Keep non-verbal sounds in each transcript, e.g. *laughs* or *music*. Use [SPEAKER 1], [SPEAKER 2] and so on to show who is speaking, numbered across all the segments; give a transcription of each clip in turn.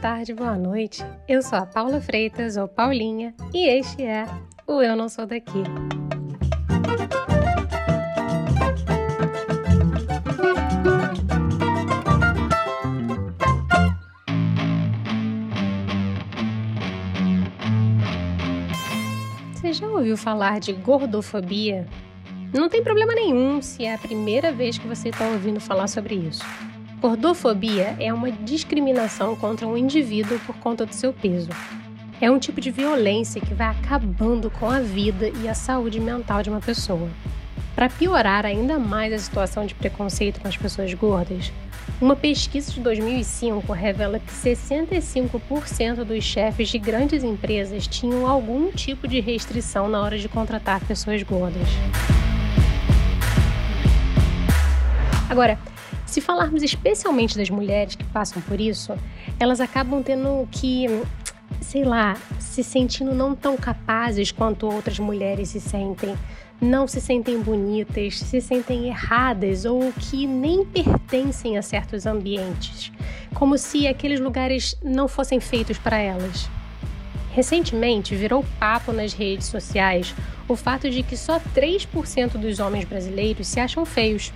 [SPEAKER 1] tarde, boa noite. Eu sou a Paula Freitas, ou Paulinha, e este é o Eu Não Sou Daqui. Você já ouviu falar de gordofobia? Não tem problema nenhum se é a primeira vez que você está ouvindo falar sobre isso. Gordofobia é uma discriminação contra um indivíduo por conta do seu peso. É um tipo de violência que vai acabando com a vida e a saúde mental de uma pessoa. Para piorar ainda mais a situação de preconceito com as pessoas gordas, uma pesquisa de 2005 revela que 65% dos chefes de grandes empresas tinham algum tipo de restrição na hora de contratar pessoas gordas. Agora, se falarmos especialmente das mulheres que passam por isso, elas acabam tendo que, sei lá, se sentindo não tão capazes quanto outras mulheres se sentem, não se sentem bonitas, se sentem erradas ou que nem pertencem a certos ambientes, como se aqueles lugares não fossem feitos para elas. Recentemente virou papo nas redes sociais o fato de que só 3% dos homens brasileiros se acham feios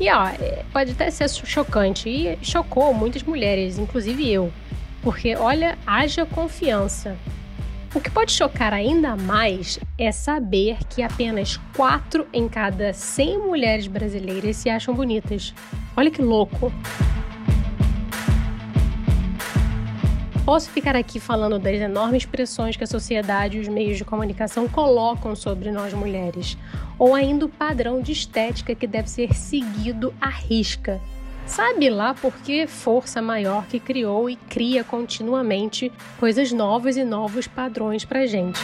[SPEAKER 1] e ó, é, pode até ser chocante e chocou muitas mulheres, inclusive eu. Porque olha, haja confiança. O que pode chocar ainda mais é saber que apenas 4 em cada 100 mulheres brasileiras se acham bonitas. Olha que louco! Posso ficar aqui falando das enormes pressões que a sociedade e os meios de comunicação colocam sobre nós mulheres, ou ainda o padrão de estética que deve ser seguido à risca. Sabe lá por que força maior que criou e cria continuamente coisas novas e novos padrões pra gente.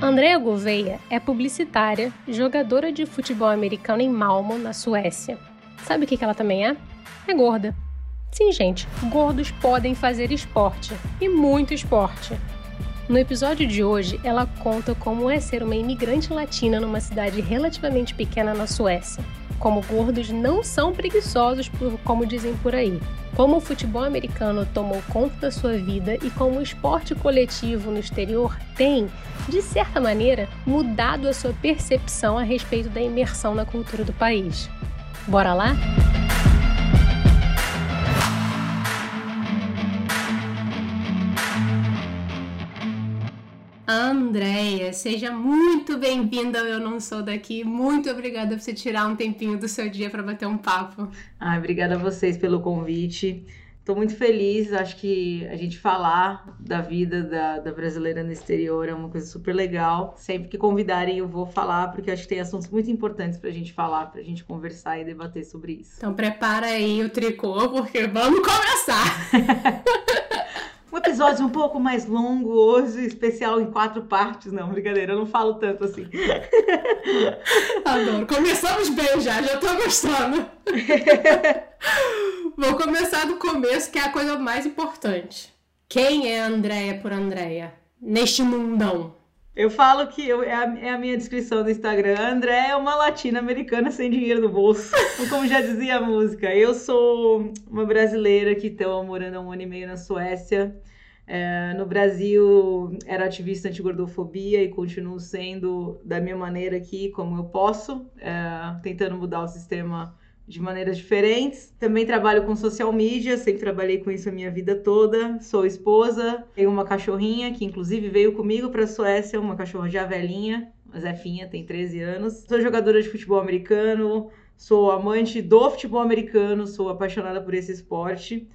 [SPEAKER 1] Andrea Gouveia é publicitária, jogadora de futebol americano em Malmo, na Suécia. Sabe o que ela também é? é gorda. Sim, gente, gordos podem fazer esporte e muito esporte. No episódio de hoje, ela conta como é ser uma imigrante latina numa cidade relativamente pequena na Suécia. Como gordos não são preguiçosos, como dizem por aí. Como o futebol americano tomou conta da sua vida e como o esporte coletivo no exterior tem, de certa maneira, mudado a sua percepção a respeito da imersão na cultura do país. Bora lá? Andréia, seja muito bem-vinda ao Eu Não Sou Daqui. Muito obrigada por você tirar um tempinho do seu dia para bater um papo.
[SPEAKER 2] Ah, obrigada a vocês pelo convite. Estou muito feliz. Acho que a gente falar da vida da, da, brasileira no exterior é uma coisa super legal. Sempre que convidarem, eu vou falar, porque acho que tem assuntos muito importantes para a gente falar, para a gente conversar e debater sobre isso.
[SPEAKER 1] Então, prepara aí o tricô, porque vamos começar! *laughs*
[SPEAKER 2] Um episódio um pouco mais longo hoje, especial em quatro partes. Não, brincadeira, eu não falo tanto assim.
[SPEAKER 1] Adoro. Começamos bem já, já tô gostando. *laughs* Vou começar do começo, que é a coisa mais importante. Quem é Andréia por Andréia? Neste mundão.
[SPEAKER 2] Eu falo que eu, é, a, é, a, minha descrição do Instagram. André é uma latina americana sem dinheiro no bolso. *laughs* Como já dizia a música. Eu sou uma brasileira que estou morando há um ano e meio na Suécia. É, no Brasil, era ativista anti-gordofobia e continuo sendo da minha maneira aqui, como eu posso, é, tentando mudar o sistema de maneiras diferentes. Também trabalho com social media, sempre trabalhei com isso a minha vida toda. Sou esposa, tenho uma cachorrinha que inclusive veio comigo para a Suécia, uma cachorra já velhinha, a Zefinha, tem 13 anos. Sou jogadora de futebol americano, sou amante do futebol americano, sou apaixonada por esse esporte.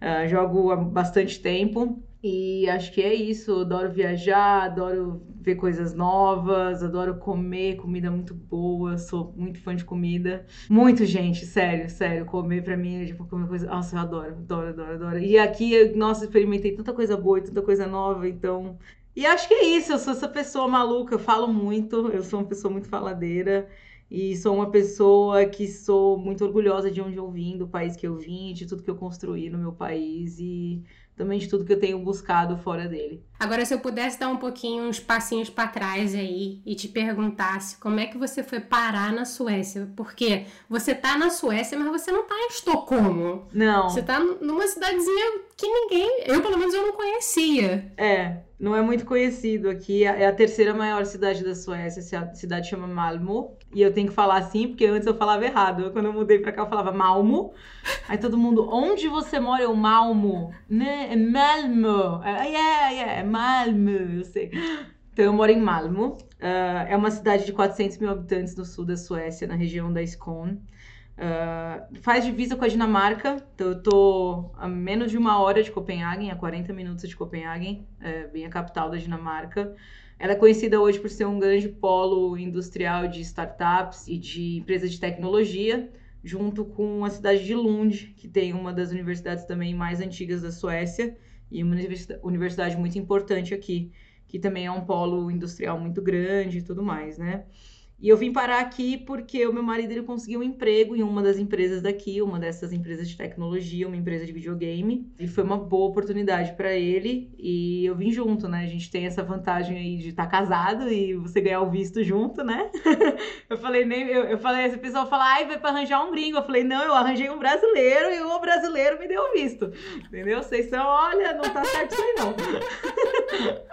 [SPEAKER 2] Uh, jogo há bastante tempo e acho que é isso. Adoro viajar, adoro ver coisas novas, adoro comer comida muito boa. Sou muito fã de comida. Muito, gente, sério, sério. Comer pra mim é tipo comer coisa. Nossa, eu adoro, adoro, adoro, adoro. E aqui, eu, nossa, experimentei tanta coisa boa e tanta coisa nova, então. E acho que é isso. Eu sou essa pessoa maluca, eu falo muito, eu sou uma pessoa muito faladeira. E sou uma pessoa que sou muito orgulhosa de onde eu vim, do país que eu vim, de tudo que eu construí no meu país. E também de tudo que eu tenho buscado fora dele.
[SPEAKER 1] Agora, se eu pudesse dar um pouquinho, uns passinhos para trás aí e te perguntasse como é que você foi parar na Suécia? Porque você tá na Suécia, mas você não tá em Estocolmo.
[SPEAKER 2] Não.
[SPEAKER 1] Você tá numa cidadezinha que ninguém, eu pelo menos eu não conhecia.
[SPEAKER 2] É, não é muito conhecido aqui. É a terceira maior cidade da Suécia. A cidade chama Malmo. E eu tenho que falar assim, porque antes eu falava errado. Quando eu mudei pra cá, eu falava Malmo. Aí todo mundo, onde você mora? Eu, Malmo. Né? É Malmo. É, yeah, yeah, é Malmo, eu sei. Então eu moro em Malmo. Uh, é uma cidade de 400 mil habitantes no sul da Suécia, na região da Skåne. Uh, faz divisa com a Dinamarca, então eu tô a menos de uma hora de Copenhague, a 40 minutos de Copenhague, é bem a capital da Dinamarca. Ela é conhecida hoje por ser um grande polo industrial de startups e de empresas de tecnologia, junto com a cidade de Lund, que tem uma das universidades também mais antigas da Suécia e uma universidade muito importante aqui, que também é um polo industrial muito grande e tudo mais, né? E eu vim parar aqui porque o meu marido ele conseguiu um emprego em uma das empresas daqui, uma dessas empresas de tecnologia, uma empresa de videogame. E foi uma boa oportunidade para ele. E eu vim junto, né? A gente tem essa vantagem aí de estar tá casado e você ganhar o visto junto, né? *laughs* eu falei, nem, eu, eu falei, esse pessoal fala, ai, vai para arranjar um gringo. Eu falei, não, eu arranjei um brasileiro e o brasileiro me deu o visto. Entendeu? Vocês são, olha, não tá certo isso aí não.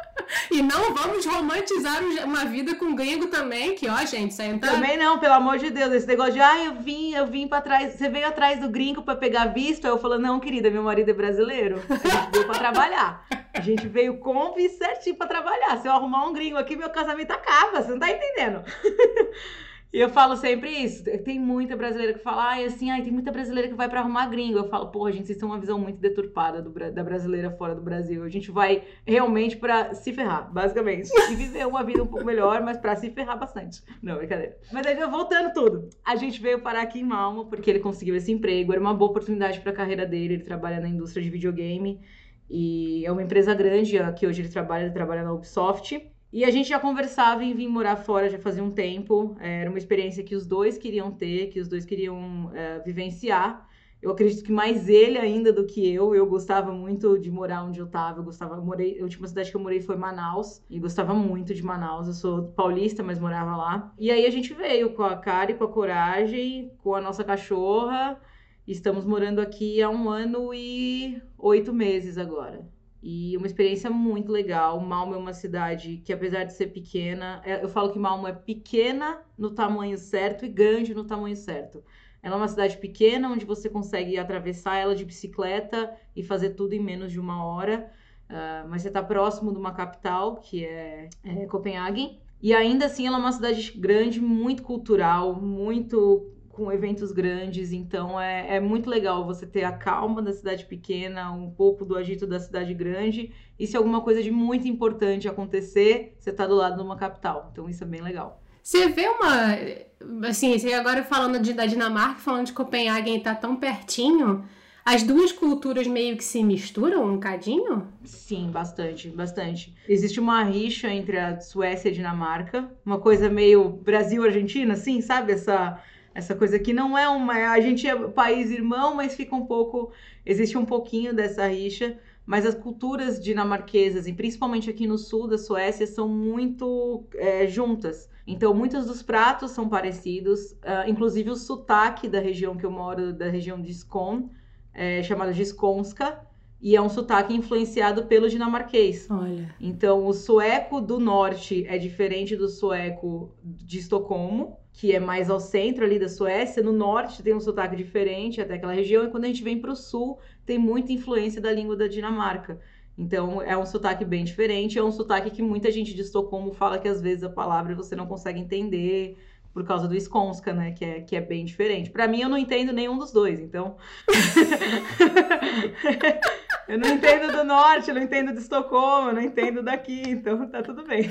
[SPEAKER 2] *laughs* *laughs*
[SPEAKER 1] e não vamos romantizar uma vida com gringo também, que ó, gente, isso aí
[SPEAKER 2] tá... Também não, pelo amor de Deus, esse negócio de, ah, eu vim, eu vim pra trás, você veio atrás do gringo pra pegar visto? Aí eu falo, não, querida, meu marido é brasileiro, a gente veio pra trabalhar. A gente veio com visto certinho pra trabalhar. Se eu arrumar um gringo aqui, meu casamento acaba, você não tá entendendo. *laughs* E eu falo sempre isso. Tem muita brasileira que fala, ai, assim, ai, tem muita brasileira que vai para arrumar gringo. Eu falo, porra, gente, vocês têm uma visão muito deturpada do, da brasileira fora do Brasil. A gente vai realmente para se ferrar, basicamente. E viver uma vida um pouco melhor, mas para se ferrar bastante. Não, brincadeira. Mas aí, voltando tudo. A gente veio parar aqui em Malmo porque ele conseguiu esse emprego. Era uma boa oportunidade para a carreira dele. Ele trabalha na indústria de videogame. E é uma empresa grande que hoje ele trabalha, ele trabalha na Ubisoft. E a gente já conversava em vir morar fora já fazia um tempo. É, era uma experiência que os dois queriam ter, que os dois queriam é, vivenciar. Eu acredito que mais ele ainda do que eu. Eu gostava muito de morar onde eu estava. Eu gostava, eu morei, a última cidade que eu morei foi Manaus e gostava muito de Manaus. Eu sou paulista, mas morava lá. E aí a gente veio com a cara e com a coragem, com a nossa cachorra. Estamos morando aqui há um ano e oito meses agora. E uma experiência muito legal. Malmo é uma cidade que, apesar de ser pequena, é, eu falo que Malmo é pequena no tamanho certo e grande no tamanho certo. Ela é uma cidade pequena onde você consegue atravessar ela de bicicleta e fazer tudo em menos de uma hora. Uh, mas você está próximo de uma capital, que é, é Copenhague. E ainda assim, ela é uma cidade grande, muito cultural, muito com eventos grandes, então é, é muito legal você ter a calma da cidade pequena, um pouco do agito da cidade grande, e se alguma coisa de muito importante acontecer, você está do lado de uma capital. Então isso é bem legal.
[SPEAKER 1] Você vê uma. Assim, você agora falando de, da Dinamarca, falando de Copenhague está tão pertinho. As duas culturas meio que se misturam um cadinho?
[SPEAKER 2] Sim, bastante, bastante. Existe uma rixa entre a Suécia e a Dinamarca, uma coisa meio Brasil-Argentina, assim, sabe? Essa essa coisa que não é uma. A gente é país irmão, mas fica um pouco. Existe um pouquinho dessa rixa. Mas as culturas dinamarquesas, e principalmente aqui no sul da Suécia, são muito é, juntas. Então, muitos dos pratos são parecidos, uh, inclusive o sotaque da região que eu moro, da região de Skåne, é chamado de Skånska, e é um sotaque influenciado pelo dinamarquês.
[SPEAKER 1] Olha.
[SPEAKER 2] Então, o sueco do norte é diferente do sueco de Estocolmo, que é mais ao centro ali da Suécia. No norte tem um sotaque diferente até aquela região, e quando a gente vem para o sul, tem muita influência da língua da Dinamarca. Então, é um sotaque bem diferente, é um sotaque que muita gente de Estocolmo fala que às vezes a palavra você não consegue entender por causa do Skonska, né? Que é, que é bem diferente. Para mim, eu não entendo nenhum dos dois, então. *laughs* eu não entendo do norte, eu não entendo de Estocolmo, eu não entendo daqui, então tá tudo bem.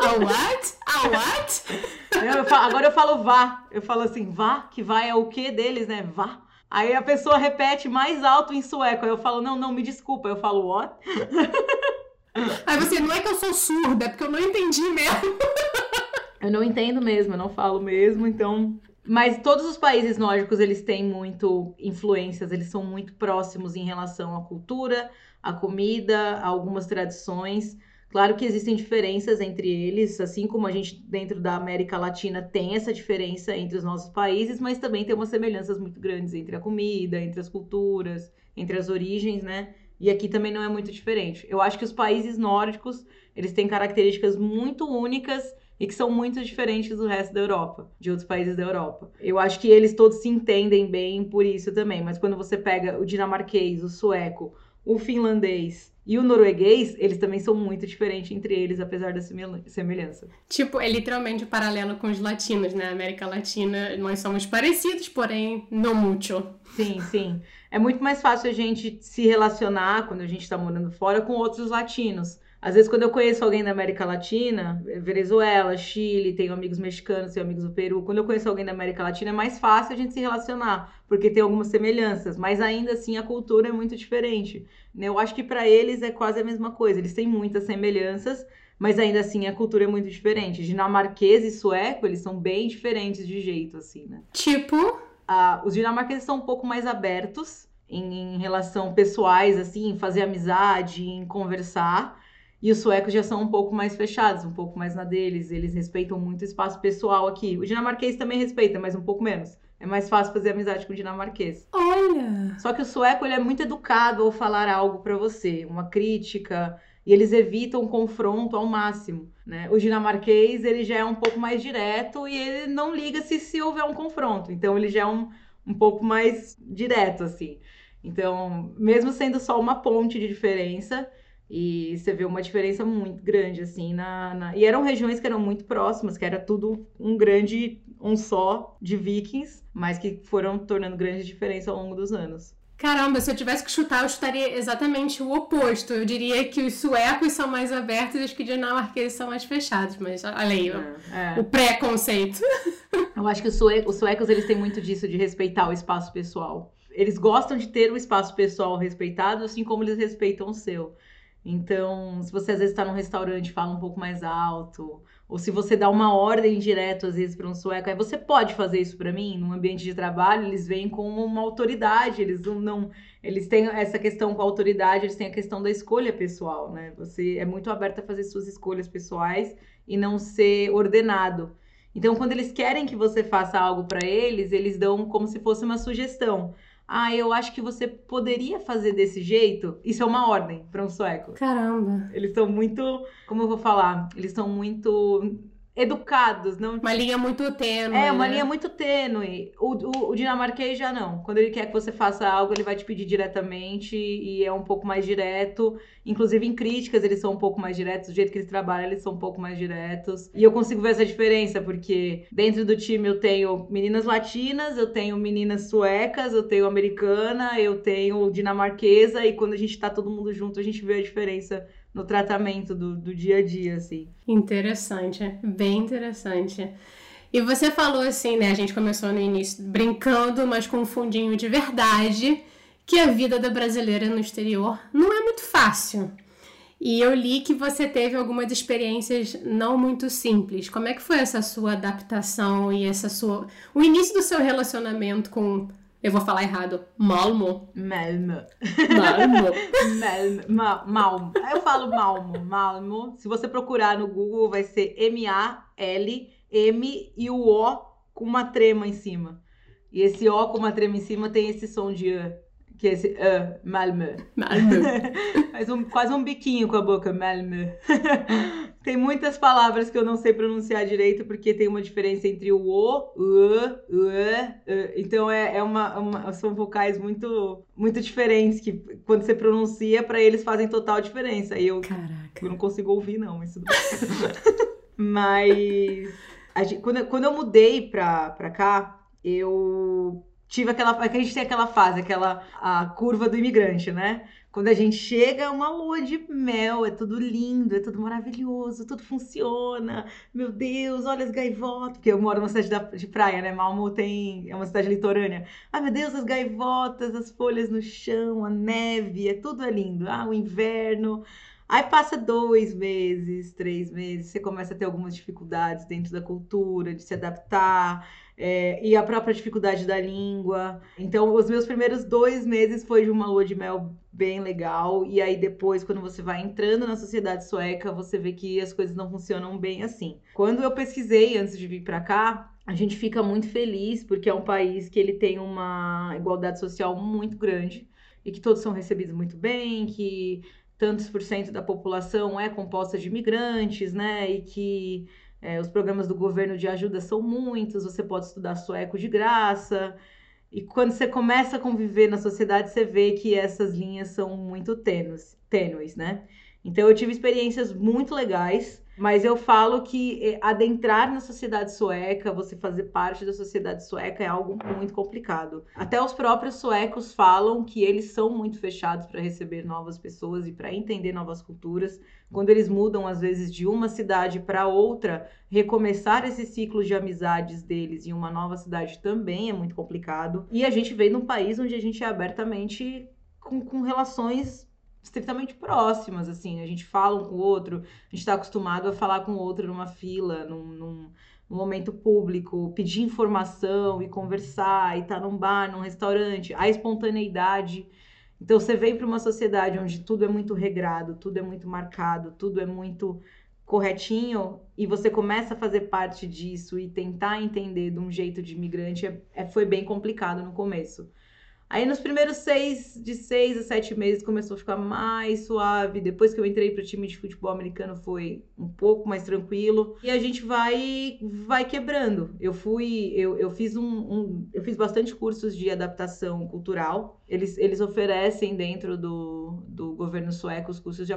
[SPEAKER 1] A what? A what?
[SPEAKER 2] Eu falo, agora eu falo vá. Eu falo assim, vá, que vai é o que deles, né? Vá. Aí a pessoa repete mais alto em sueco. Aí eu falo, não, não, me desculpa. Eu falo, what?
[SPEAKER 1] Aí você, não é que eu sou surda, é porque eu não entendi mesmo.
[SPEAKER 2] Eu não entendo mesmo, eu não falo mesmo, então Mas todos os países nórdicos, eles têm muito influências, eles são muito próximos em relação à cultura, à comida, a algumas tradições. Claro que existem diferenças entre eles, assim como a gente dentro da América Latina tem essa diferença entre os nossos países, mas também tem umas semelhanças muito grandes entre a comida, entre as culturas, entre as origens, né? E aqui também não é muito diferente. Eu acho que os países nórdicos, eles têm características muito únicas e que são muito diferentes do resto da Europa, de outros países da Europa. Eu acho que eles todos se entendem bem por isso também, mas quando você pega o dinamarquês, o sueco, o finlandês e o norueguês, eles também são muito diferentes entre eles, apesar da semelhança.
[SPEAKER 1] Tipo, é literalmente o paralelo com os latinos, né? América Latina, nós somos parecidos, porém não muito.
[SPEAKER 2] Sim, sim. É muito mais fácil a gente se relacionar quando a gente está morando fora com outros latinos. Às vezes, quando eu conheço alguém da América Latina, Venezuela, Chile, tenho amigos mexicanos, tenho amigos do Peru, quando eu conheço alguém da América Latina, é mais fácil a gente se relacionar, porque tem algumas semelhanças, mas ainda assim a cultura é muito diferente. Né? Eu acho que para eles é quase a mesma coisa, eles têm muitas semelhanças, mas ainda assim a cultura é muito diferente. Dinamarquês e sueco, eles são bem diferentes de jeito, assim, né?
[SPEAKER 1] Tipo?
[SPEAKER 2] Ah, os dinamarqueses são um pouco mais abertos em, em relação pessoais, assim, em fazer amizade, em conversar. E os suecos já são um pouco mais fechados, um pouco mais na deles. Eles respeitam muito o espaço pessoal aqui. O dinamarquês também respeita, mas um pouco menos. É mais fácil fazer amizade com o dinamarquês.
[SPEAKER 1] Olha!
[SPEAKER 2] Só que o sueco ele é muito educado ao falar algo para você, uma crítica, e eles evitam o confronto ao máximo, né? O dinamarquês ele já é um pouco mais direto e ele não liga se se houver um confronto. Então ele já é um, um pouco mais direto assim. Então, mesmo sendo só uma ponte de diferença, e você vê uma diferença muito grande, assim, na, na, E eram regiões que eram muito próximas, que era tudo um grande, um só de vikings, mas que foram tornando grande diferença ao longo dos anos.
[SPEAKER 1] Caramba, se eu tivesse que chutar, eu chutaria exatamente o oposto. Eu diria que os suecos são mais abertos e os que dinamarqueses são mais fechados. Mas olha aí, é, é. o preconceito. *laughs*
[SPEAKER 2] Eu acho que os, sue os suecos eles têm muito disso de respeitar o espaço pessoal. Eles gostam de ter o espaço pessoal respeitado, assim como eles respeitam o seu. Então, se você às vezes está num restaurante e fala um pouco mais alto, ou se você dá uma ordem direto às vezes para um sueco, aí você pode fazer isso para mim num ambiente de trabalho, eles vêm com uma autoridade, eles não, eles têm essa questão com a autoridade, eles têm a questão da escolha pessoal, né? Você é muito aberto a fazer suas escolhas pessoais e não ser ordenado. Então, quando eles querem que você faça algo para eles, eles dão como se fosse uma sugestão ah, eu acho que você poderia fazer desse jeito. Isso é uma ordem para um sueco.
[SPEAKER 1] Caramba.
[SPEAKER 2] Eles são muito, como eu vou falar? Eles são muito educados, não.
[SPEAKER 1] Uma linha muito tênue.
[SPEAKER 2] É, uma né? linha muito tênue. O, o, o, dinamarquês já não. Quando ele quer que você faça algo, ele vai te pedir diretamente e é um pouco mais direto. Inclusive em críticas, eles são um pouco mais diretos. Do jeito que eles trabalham, eles são um pouco mais diretos. E eu consigo ver essa diferença, porque dentro do time eu tenho meninas latinas, eu tenho meninas suecas, eu tenho americana, eu tenho dinamarquesa, e quando a gente tá todo mundo junto, a gente vê a diferença no tratamento do, do dia a dia, assim.
[SPEAKER 1] Interessante, bem interessante. E você falou assim, né? A gente começou no início brincando, mas com um fundinho de verdade, que a vida da brasileira no exterior não é muito fácil. E eu li que você teve algumas experiências não muito simples. Como é que foi essa sua adaptação e essa sua o início do seu relacionamento com eu vou falar errado. Malmo.
[SPEAKER 2] Malmo.
[SPEAKER 1] Malmo. *laughs*
[SPEAKER 2] Malmo. Malmo. Eu falo Malmo. Malmo. Se você procurar no Google, vai ser M-A-L-M e o O com uma trema em cima. E esse O com uma trema em cima tem esse som de uh, que é esse uh, Malmo.
[SPEAKER 1] Malmo. *laughs*
[SPEAKER 2] Faz um, quase um biquinho com a boca. Malmo. *laughs* Tem muitas palavras que eu não sei pronunciar direito, porque tem uma diferença entre o O, o, o, o. Então é, é uma, uma, são vocais muito, muito diferentes que quando você pronuncia, para eles fazem total diferença. E eu,
[SPEAKER 1] Caraca.
[SPEAKER 2] eu não consigo ouvir, não. Isso *laughs* Mas gente, quando, quando eu mudei pra, pra cá, eu tive aquela. A gente tem aquela fase, aquela a curva do imigrante, né? Quando a gente chega, é uma lua de mel, é tudo lindo, é tudo maravilhoso, tudo funciona. Meu Deus, olha as gaivotas. Porque eu moro numa cidade de praia, né? Malmo tem, é uma cidade litorânea. Ai, meu Deus, as gaivotas, as folhas no chão, a neve, é tudo é lindo. Ah, o inverno. Aí passa dois meses, três meses, você começa a ter algumas dificuldades dentro da cultura, de se adaptar, é, e a própria dificuldade da língua. Então, os meus primeiros dois meses foi de uma lua de mel bem legal, e aí depois, quando você vai entrando na sociedade sueca, você vê que as coisas não funcionam bem assim. Quando eu pesquisei antes de vir para cá, a gente fica muito feliz porque é um país que ele tem uma igualdade social muito grande e que todos são recebidos muito bem, que tantos por cento da população é composta de imigrantes, né? E que é, os programas do governo de ajuda são muitos, você pode estudar sueco de graça. E quando você começa a conviver na sociedade, você vê que essas linhas são muito tênues, tênues, né? Então eu tive experiências muito legais mas eu falo que eh, adentrar na sociedade sueca, você fazer parte da sociedade sueca é algo muito complicado. Até os próprios suecos falam que eles são muito fechados para receber novas pessoas e para entender novas culturas. Quando eles mudam, às vezes, de uma cidade para outra, recomeçar esse ciclo de amizades deles em uma nova cidade também é muito complicado. E a gente veio num país onde a gente é abertamente com, com relações estritamente próximas, assim. A gente fala um com o outro, a gente está acostumado a falar com o outro numa fila, num, num, num, momento público, pedir informação e conversar, e estar tá num bar, num restaurante, a espontaneidade. Então você vem para uma sociedade onde tudo é muito regrado, tudo é muito marcado, tudo é muito corretinho e você começa a fazer parte disso e tentar entender de um jeito de imigrante é, é foi bem complicado no começo. Aí nos primeiros seis, de seis a sete meses, começou a ficar mais suave. Depois que eu entrei para o time de futebol americano, foi um pouco mais tranquilo. E a gente vai vai quebrando. Eu fui, eu, eu fiz um, um eu fiz bastante cursos de adaptação cultural. Eles, eles oferecem dentro do, do governo sueco os cursos de,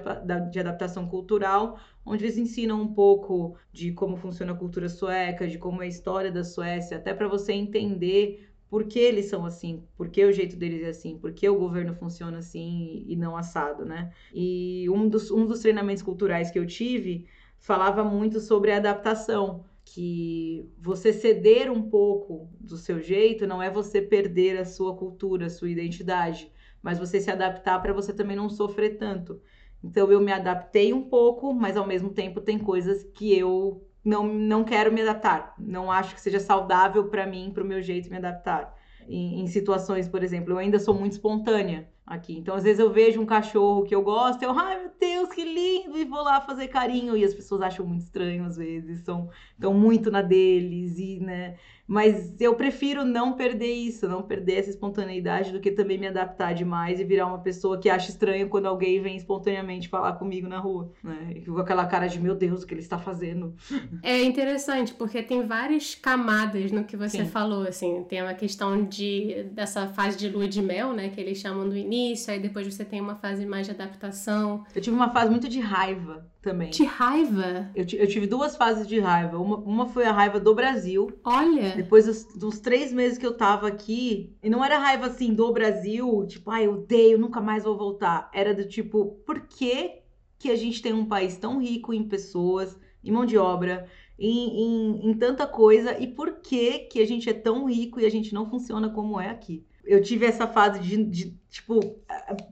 [SPEAKER 2] de adaptação cultural, onde eles ensinam um pouco de como funciona a cultura sueca, de como é a história da Suécia, até para você entender por que eles são assim, por que o jeito deles é assim, por que o governo funciona assim e não assado, né? E um dos, um dos treinamentos culturais que eu tive falava muito sobre adaptação, que você ceder um pouco do seu jeito não é você perder a sua cultura, a sua identidade, mas você se adaptar para você também não sofrer tanto. Então eu me adaptei um pouco, mas ao mesmo tempo tem coisas que eu não, não quero me adaptar. Não acho que seja saudável para mim, para o meu jeito me adaptar. Em, em, situações, por exemplo, eu ainda sou muito espontânea aqui. Então, às vezes eu vejo um cachorro que eu gosto, eu, ai meu Deus, que lindo, e vou lá fazer carinho. E as pessoas acham muito estranho às vezes, são estão muito na deles e, né? Mas eu prefiro não perder isso, não perder essa espontaneidade do que também me adaptar demais e virar uma pessoa que acha estranho quando alguém vem espontaneamente falar comigo na rua, né? com aquela cara de meu Deus, o que ele está fazendo.
[SPEAKER 1] É interessante, porque tem várias camadas no que você Sim. falou, assim, tem uma questão de dessa fase de lua de mel, né, que eles chamam do início, aí depois você tem uma fase mais de adaptação.
[SPEAKER 2] Eu tive uma fase muito de raiva também.
[SPEAKER 1] De raiva?
[SPEAKER 2] Eu, eu tive duas fases de raiva. Uma, uma foi a raiva do Brasil.
[SPEAKER 1] Olha!
[SPEAKER 2] Depois dos, dos, três meses que eu tava aqui, e não era raiva assim do Brasil, tipo, ai, eu odeio, nunca mais vou voltar. Era do tipo, por que, que a gente tem um país tão rico em pessoas, em mão de obra, em, em, em tanta coisa, e por que, que a gente é tão rico e a gente não funciona como é aqui? Eu tive essa fase de, de, tipo,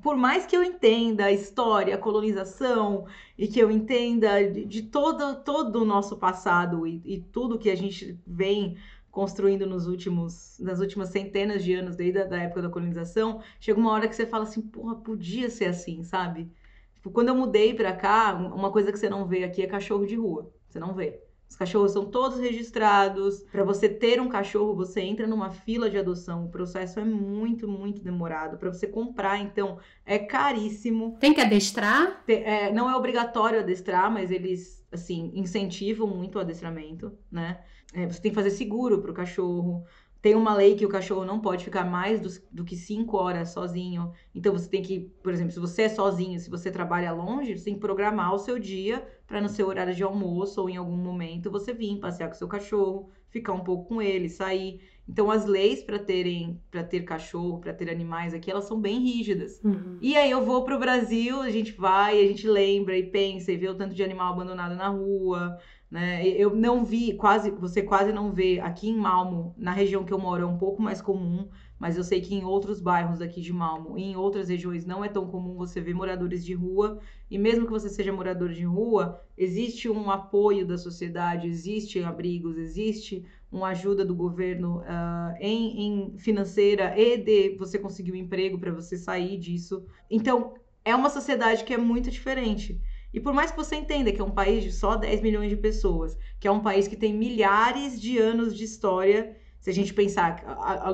[SPEAKER 2] por mais que eu entenda a história, a colonização, e que eu entenda de, de todo, todo o nosso passado e, e, tudo que a gente vem construindo nos últimos, nas últimas centenas de anos, desde a da época da colonização, chega uma hora que você fala assim, porra, podia ser assim, sabe? Tipo, quando eu mudei pra cá, uma coisa que você não vê aqui é cachorro de rua. Você não vê. Os cachorros são todos registrados. Para você ter um cachorro, você entra numa fila de adoção. O processo é muito, muito demorado. Para você comprar, então, é caríssimo.
[SPEAKER 1] Tem que adestrar?
[SPEAKER 2] É, não é obrigatório adestrar, mas eles, assim, incentivam muito o adestramento, né? É, você tem que fazer seguro para o cachorro. Tem uma lei que o cachorro não pode ficar mais do, do, que cinco horas sozinho. Então você tem que, por exemplo, se você é sozinho, se você trabalha longe, você tem que programar o seu dia para no seu horário de almoço ou em algum momento você vir passear com o seu cachorro, ficar um pouco com ele, sair. Então as leis para terem, para ter cachorro, para ter animais aqui, elas são bem rígidas. Uhum. E aí eu vou para o Brasil, a gente vai, a gente lembra e pensa e vê o tanto de animal abandonado na rua. Né? Eu não vi, quase, você quase não vê aqui em Malmo, na região que eu moro, é um pouco mais comum, mas eu sei que em outros bairros aqui de Malmo e em outras regiões não é tão comum você ver moradores de rua. E mesmo que você seja morador de rua, existe um apoio da sociedade, existe abrigos, existe uma ajuda do governo uh, em, em financeira e de você conseguir um emprego para você sair disso. Então, é uma sociedade que é muito diferente. E por mais que você entenda que é um país de só 10 milhões de pessoas, que é um país que tem milhares de anos de história, se a gente pensar,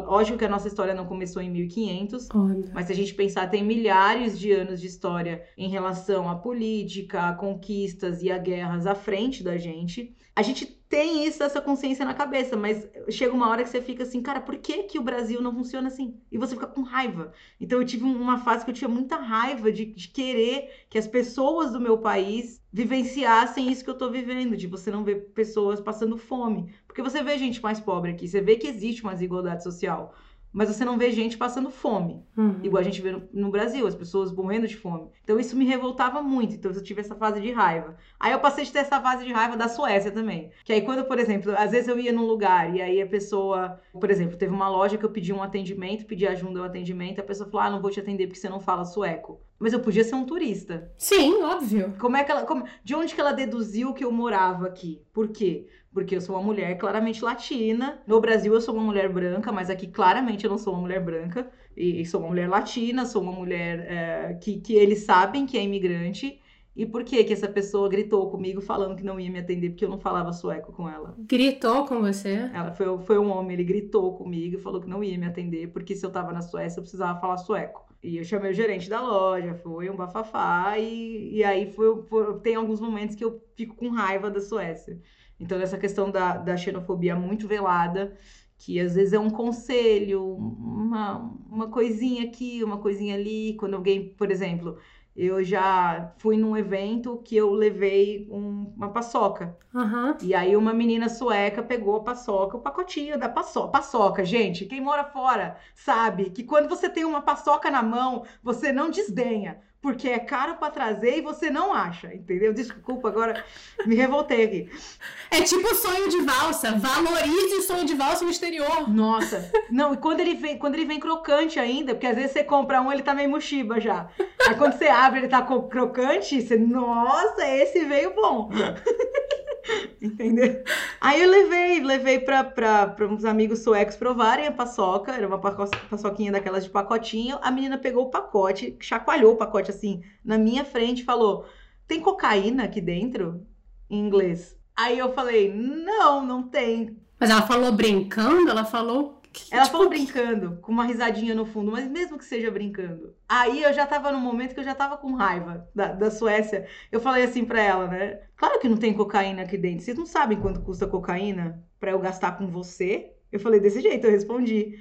[SPEAKER 2] lógico que a nossa história não começou em 1500, Olha. mas se a gente pensar, tem milhares de anos de história em relação à política, a conquistas e a guerras à frente da gente. A gente tem isso, essa consciência na cabeça, mas chega uma hora que você fica assim, cara, por que, que o Brasil não funciona assim? E você fica com raiva. Então eu tive uma fase que eu tinha muita raiva de, de querer que as pessoas do meu país vivenciassem isso que eu tô vivendo, de você não ver pessoas passando fome. Porque você vê gente mais pobre aqui, você vê que existe uma desigualdade social mas você não vê gente passando fome, uhum. igual a gente vê no, no, Brasil, as pessoas morrendo de fome. Então isso me revoltava muito, então eu tive essa fase de raiva. Aí eu passei a ter essa fase de raiva da Suécia também. Que aí quando, por exemplo, às vezes eu ia num lugar e aí a pessoa, por exemplo, teve uma loja que eu pedi um atendimento, pedi ajuda ao atendimento, a pessoa falou: "Ah, não vou te atender porque você não fala sueco". Mas eu podia ser um turista.
[SPEAKER 1] Sim, óbvio.
[SPEAKER 2] Como é que ela, como, de onde que ela deduziu que eu morava aqui? Por quê? porque eu sou uma mulher claramente latina. No Brasil eu sou uma mulher branca, mas aqui claramente eu não sou uma mulher branca. E, sou uma mulher latina, sou uma mulher é, que, que eles sabem que é imigrante. E por que que essa pessoa gritou comigo falando que não ia me atender porque eu não falava sueco com ela?
[SPEAKER 1] Gritou com você?
[SPEAKER 2] Ela foi, foi um homem, ele gritou comigo e falou que não ia me atender porque se eu tava na Suécia eu precisava falar sueco. E eu chamei o gerente da loja, foi um bafafá e, e aí foi, foi, tem alguns momentos que eu fico com raiva da Suécia. Então, essa questão da, da xenofobia muito velada, que às vezes é um conselho, uma, uma coisinha aqui, uma coisinha ali. Quando alguém, por exemplo, eu já fui num evento que eu levei um, uma paçoca. Uhum. E aí uma menina sueca pegou a paçoca, o pacotinho da paçoca. Paçoca, gente, quem mora fora sabe que quando você tem uma paçoca na mão, você não desdenha porque é caro para trazer e você não acha, entendeu? Desculpa, agora me revoltei aqui.
[SPEAKER 1] É tipo sonho de valsa, valorize o sonho de valsa no exterior.
[SPEAKER 2] Nossa, não, e quando ele vem, quando ele vem crocante ainda, porque às vezes você compra um, ele tá meio mochiba já. Aí quando você abre, ele tá crocante, você, nossa, esse veio bom. *laughs* Entendeu? Aí eu levei, levei para uns amigos suecos provarem a paçoca, era uma paçoquinha daquelas de pacotinho. A menina pegou o pacote, chacoalhou o pacote assim na minha frente falou: Tem cocaína aqui dentro? Em inglês. Aí eu falei: Não, não tem.
[SPEAKER 1] Mas ela falou brincando? Ela falou
[SPEAKER 2] ela tipo, falou brincando, com uma risadinha no fundo, mas mesmo que seja brincando. Aí eu já tava num momento que eu já tava com raiva da, da Suécia. Eu falei assim pra ela, né? Claro que não tem cocaína aqui dentro. Vocês não sabem quanto custa cocaína para eu gastar com você? Eu falei desse jeito, eu respondi.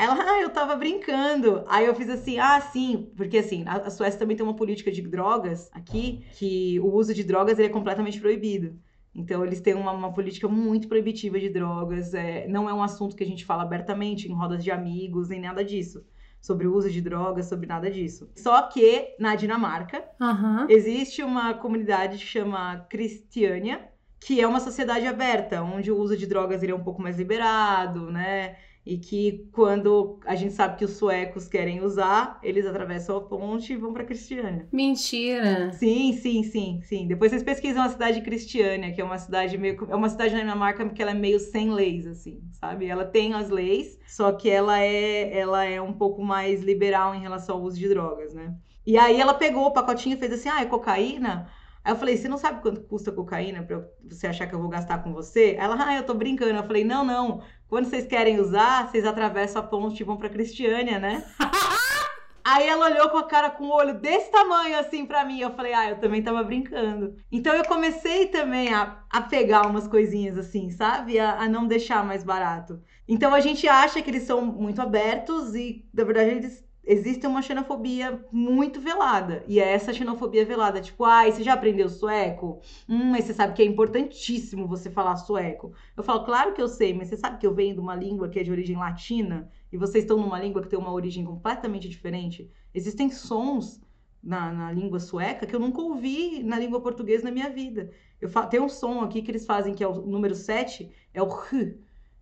[SPEAKER 2] Ela, ah, eu tava brincando. Aí eu fiz assim, ah, sim, porque assim, a, a Suécia também tem uma política de drogas aqui, que o uso de drogas é completamente proibido. Então, eles têm uma, uma política muito proibitiva de drogas. É, não é um assunto que a gente fala abertamente em rodas de amigos, nem nada disso. Sobre o uso de drogas, sobre nada disso. Só que na Dinamarca uhum. existe uma comunidade que chama Cristiania, que é uma sociedade aberta, onde o uso de drogas ele é um pouco mais liberado, né? E que quando a gente sabe que os suecos querem usar, eles atravessam a ponte e vão para Cristiânia.
[SPEAKER 1] Mentira.
[SPEAKER 2] Sim, sim, sim, sim. Depois vocês pesquisam a cidade de Cristiânia, que é uma cidade meio é uma cidade na Dinamarca que ela é meio sem leis assim, sabe? Ela tem as leis, só que ela é ela é um pouco mais liberal em relação ao uso de drogas, né? E aí ela pegou o pacotinho e fez assim: "Ah, é cocaína?" Aí eu falei, você não sabe quanto custa cocaína pra você achar que eu vou gastar com você? Ela, ah, eu tô brincando. Eu falei, não, não. Quando vocês querem usar, vocês atravessam a ponte e vão pra Cristiânia, né? *laughs* Aí ela olhou com a cara com o olho desse tamanho assim para mim. Eu falei, ah, eu também tava brincando. Então eu comecei também a, a pegar umas coisinhas assim, sabe? A, a não deixar mais barato. Então a gente acha que eles são muito abertos e, na verdade, eles existe uma xenofobia muito velada. E é essa xenofobia velada, tipo, ai, você já aprendeu sueco? Hum, mas você sabe que é importantíssimo você falar sueco. Eu falo, claro que eu sei, mas você sabe que eu venho de uma língua que é de origem latina e vocês estão numa língua que tem uma origem completamente diferente. Existem sons na, na língua sueca que eu nunca ouvi na língua portuguesa na minha vida. Eu falo, tem um som aqui que eles fazem que é o número 7, é o R.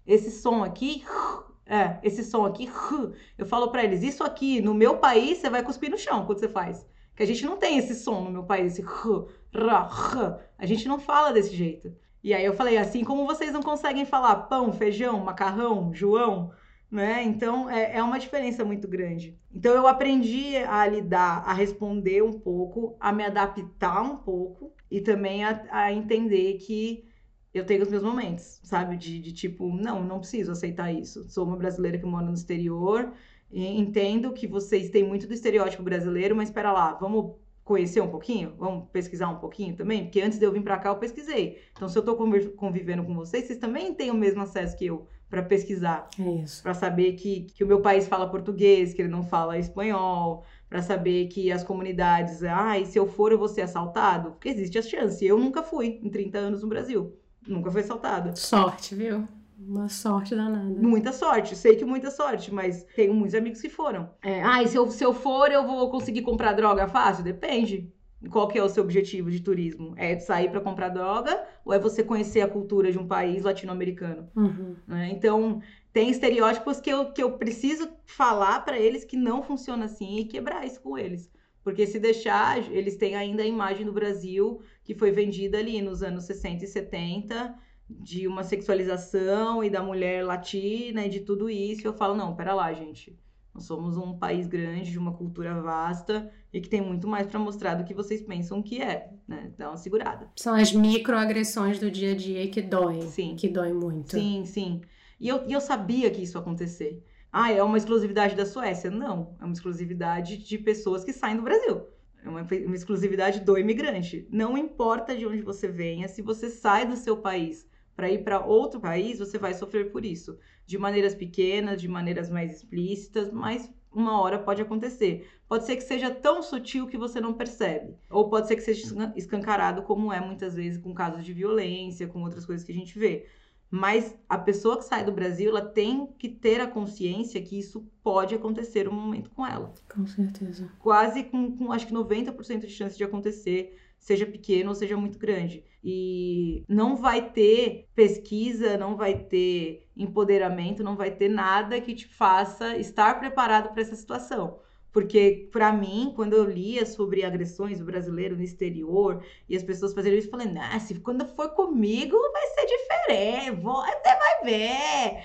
[SPEAKER 2] Esse som aqui É, esse som aqui, *laughs* eu falo para eles, isso aqui, no meu país, você vai cuspir no chão quando você faz. Que a gente não tem esse som no meu país, esse *laughs* a gente não fala desse jeito. E aí eu falei, assim como vocês não conseguem falar pão, feijão, macarrão, João, né? Então é, é uma diferença muito grande. Então eu aprendi a lidar, a responder um pouco, a me adaptar um pouco e também a, a entender que eu tenho os meus momentos, sabe? De, de tipo, não, não preciso aceitar isso. Sou uma brasileira que mora no exterior, entendo que vocês têm muito do estereótipo brasileiro, mas espera lá, vamos conhecer um pouquinho? Vamos pesquisar um pouquinho também? Porque antes de eu vir para cá, eu pesquisei. Então, se eu estou convivendo com vocês, vocês também têm o mesmo acesso que eu para pesquisar.
[SPEAKER 1] É isso.
[SPEAKER 2] Para saber que, que o meu país fala português, que ele não fala espanhol, para saber que as comunidades, ah, e se eu for eu vou ser assaltado? Porque existe a chance. Eu nunca fui em 30 anos no Brasil. Nunca fui assaltada.
[SPEAKER 1] Sorte, viu? Uma sorte danada.
[SPEAKER 2] Muita sorte, sei que muita sorte, mas tenho muitos amigos que foram. É, ah, e se eu, se eu for, eu vou conseguir comprar droga fácil? Depende. Qual que é o seu objetivo de turismo? É sair para comprar droga ou é você conhecer a cultura de um país latino-americano?
[SPEAKER 1] Uhum.
[SPEAKER 2] Né? Então, tem estereótipos que eu, que eu preciso falar para eles que não funciona assim e quebrar isso com eles. Porque se deixar, eles têm ainda a imagem do Brasil que foi vendida ali nos anos 60 e 70 de uma sexualização e da mulher latina e de tudo isso. Eu falo, não, pera lá, gente. Nós somos um país grande, de uma cultura vasta e que tem muito mais para mostrar do que vocês pensam que é, né? Dá uma segurada.
[SPEAKER 1] São as microagressões do dia a dia que doem.
[SPEAKER 2] Sim.
[SPEAKER 1] Que doem muito.
[SPEAKER 2] Sim, sim. E eu, e eu sabia que isso ia acontecer. Ah, é uma exclusividade da Suécia? Não. É uma exclusividade de pessoas que saem do Brasil. É uma, uma exclusividade do imigrante. Não importa de onde você venha, se você sai do seu país para ir para outro país, você vai sofrer por isso. De maneiras pequenas, de maneiras mais explícitas, mas uma hora pode acontecer. Pode ser que seja tão sutil que você não percebe. Ou pode ser que seja escancarado, como é muitas vezes com casos de violência, com outras coisas que a gente vê. Mas a pessoa que sai do Brasil, ela tem que ter a consciência que isso pode acontecer um momento com ela.
[SPEAKER 1] Com certeza.
[SPEAKER 2] Quase com, com acho que 90% de chance de acontecer seja pequeno ou seja muito grande. E não vai ter pesquisa, não vai ter empoderamento, não vai ter nada que te faça estar preparado para essa situação. Porque, para mim, quando eu lia sobre agressões do brasileiro no exterior e as pessoas fazendo isso, eu falei, nah, se quando for comigo vai ser diferente, você vai ver.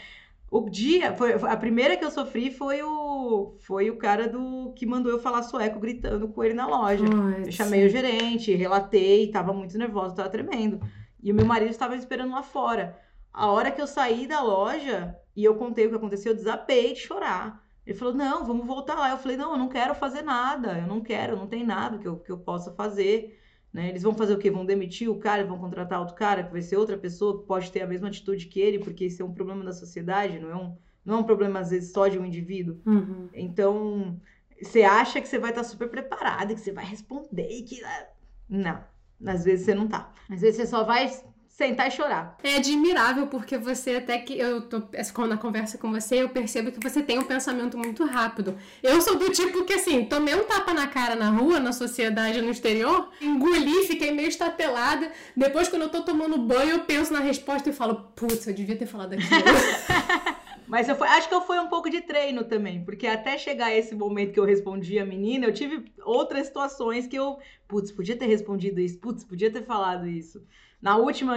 [SPEAKER 2] O dia, foi, a primeira que eu sofri foi o, foi o cara do que mandou eu falar sueco gritando com ele na loja. eu chamei o gerente, relatei, tava muito nervosa, tava tremendo. E o meu marido estava esperando lá fora. A hora que eu saí da loja e eu contei o que aconteceu, eu desabei de chorar. Ele falou: Não, vamos voltar lá. Eu falei: Não, eu não quero fazer nada. Eu não quero, não tem nada que eu, que eu possa fazer. Né? Eles vão fazer o quê? Vão demitir o cara, vão contratar outro cara, que vai ser outra pessoa que pode ter a mesma atitude que ele, porque isso é um problema da sociedade, não é um, não é um problema, às vezes, só de um indivíduo.
[SPEAKER 1] Uhum.
[SPEAKER 2] Então, você acha que você vai estar super preparado, que você vai responder, e que. Não. Às vezes você não tá. Às vezes você só vai sentar e chorar.
[SPEAKER 1] É admirável porque você até que eu tô quando na conversa com você eu percebo que você tem um pensamento muito rápido. Eu sou do tipo que assim, tomei um tapa na cara na rua, na sociedade, no exterior, engoli, fiquei meio estatelada. Depois quando eu tô tomando banho, eu penso na resposta e falo, putz, eu devia ter falado aquilo. *laughs*
[SPEAKER 2] Mas eu acho que eu fui um pouco de treino também, porque até chegar esse momento que eu respondi a menina, eu tive outras situações que eu, putz, podia ter respondido isso, putz, podia ter falado isso. Na última,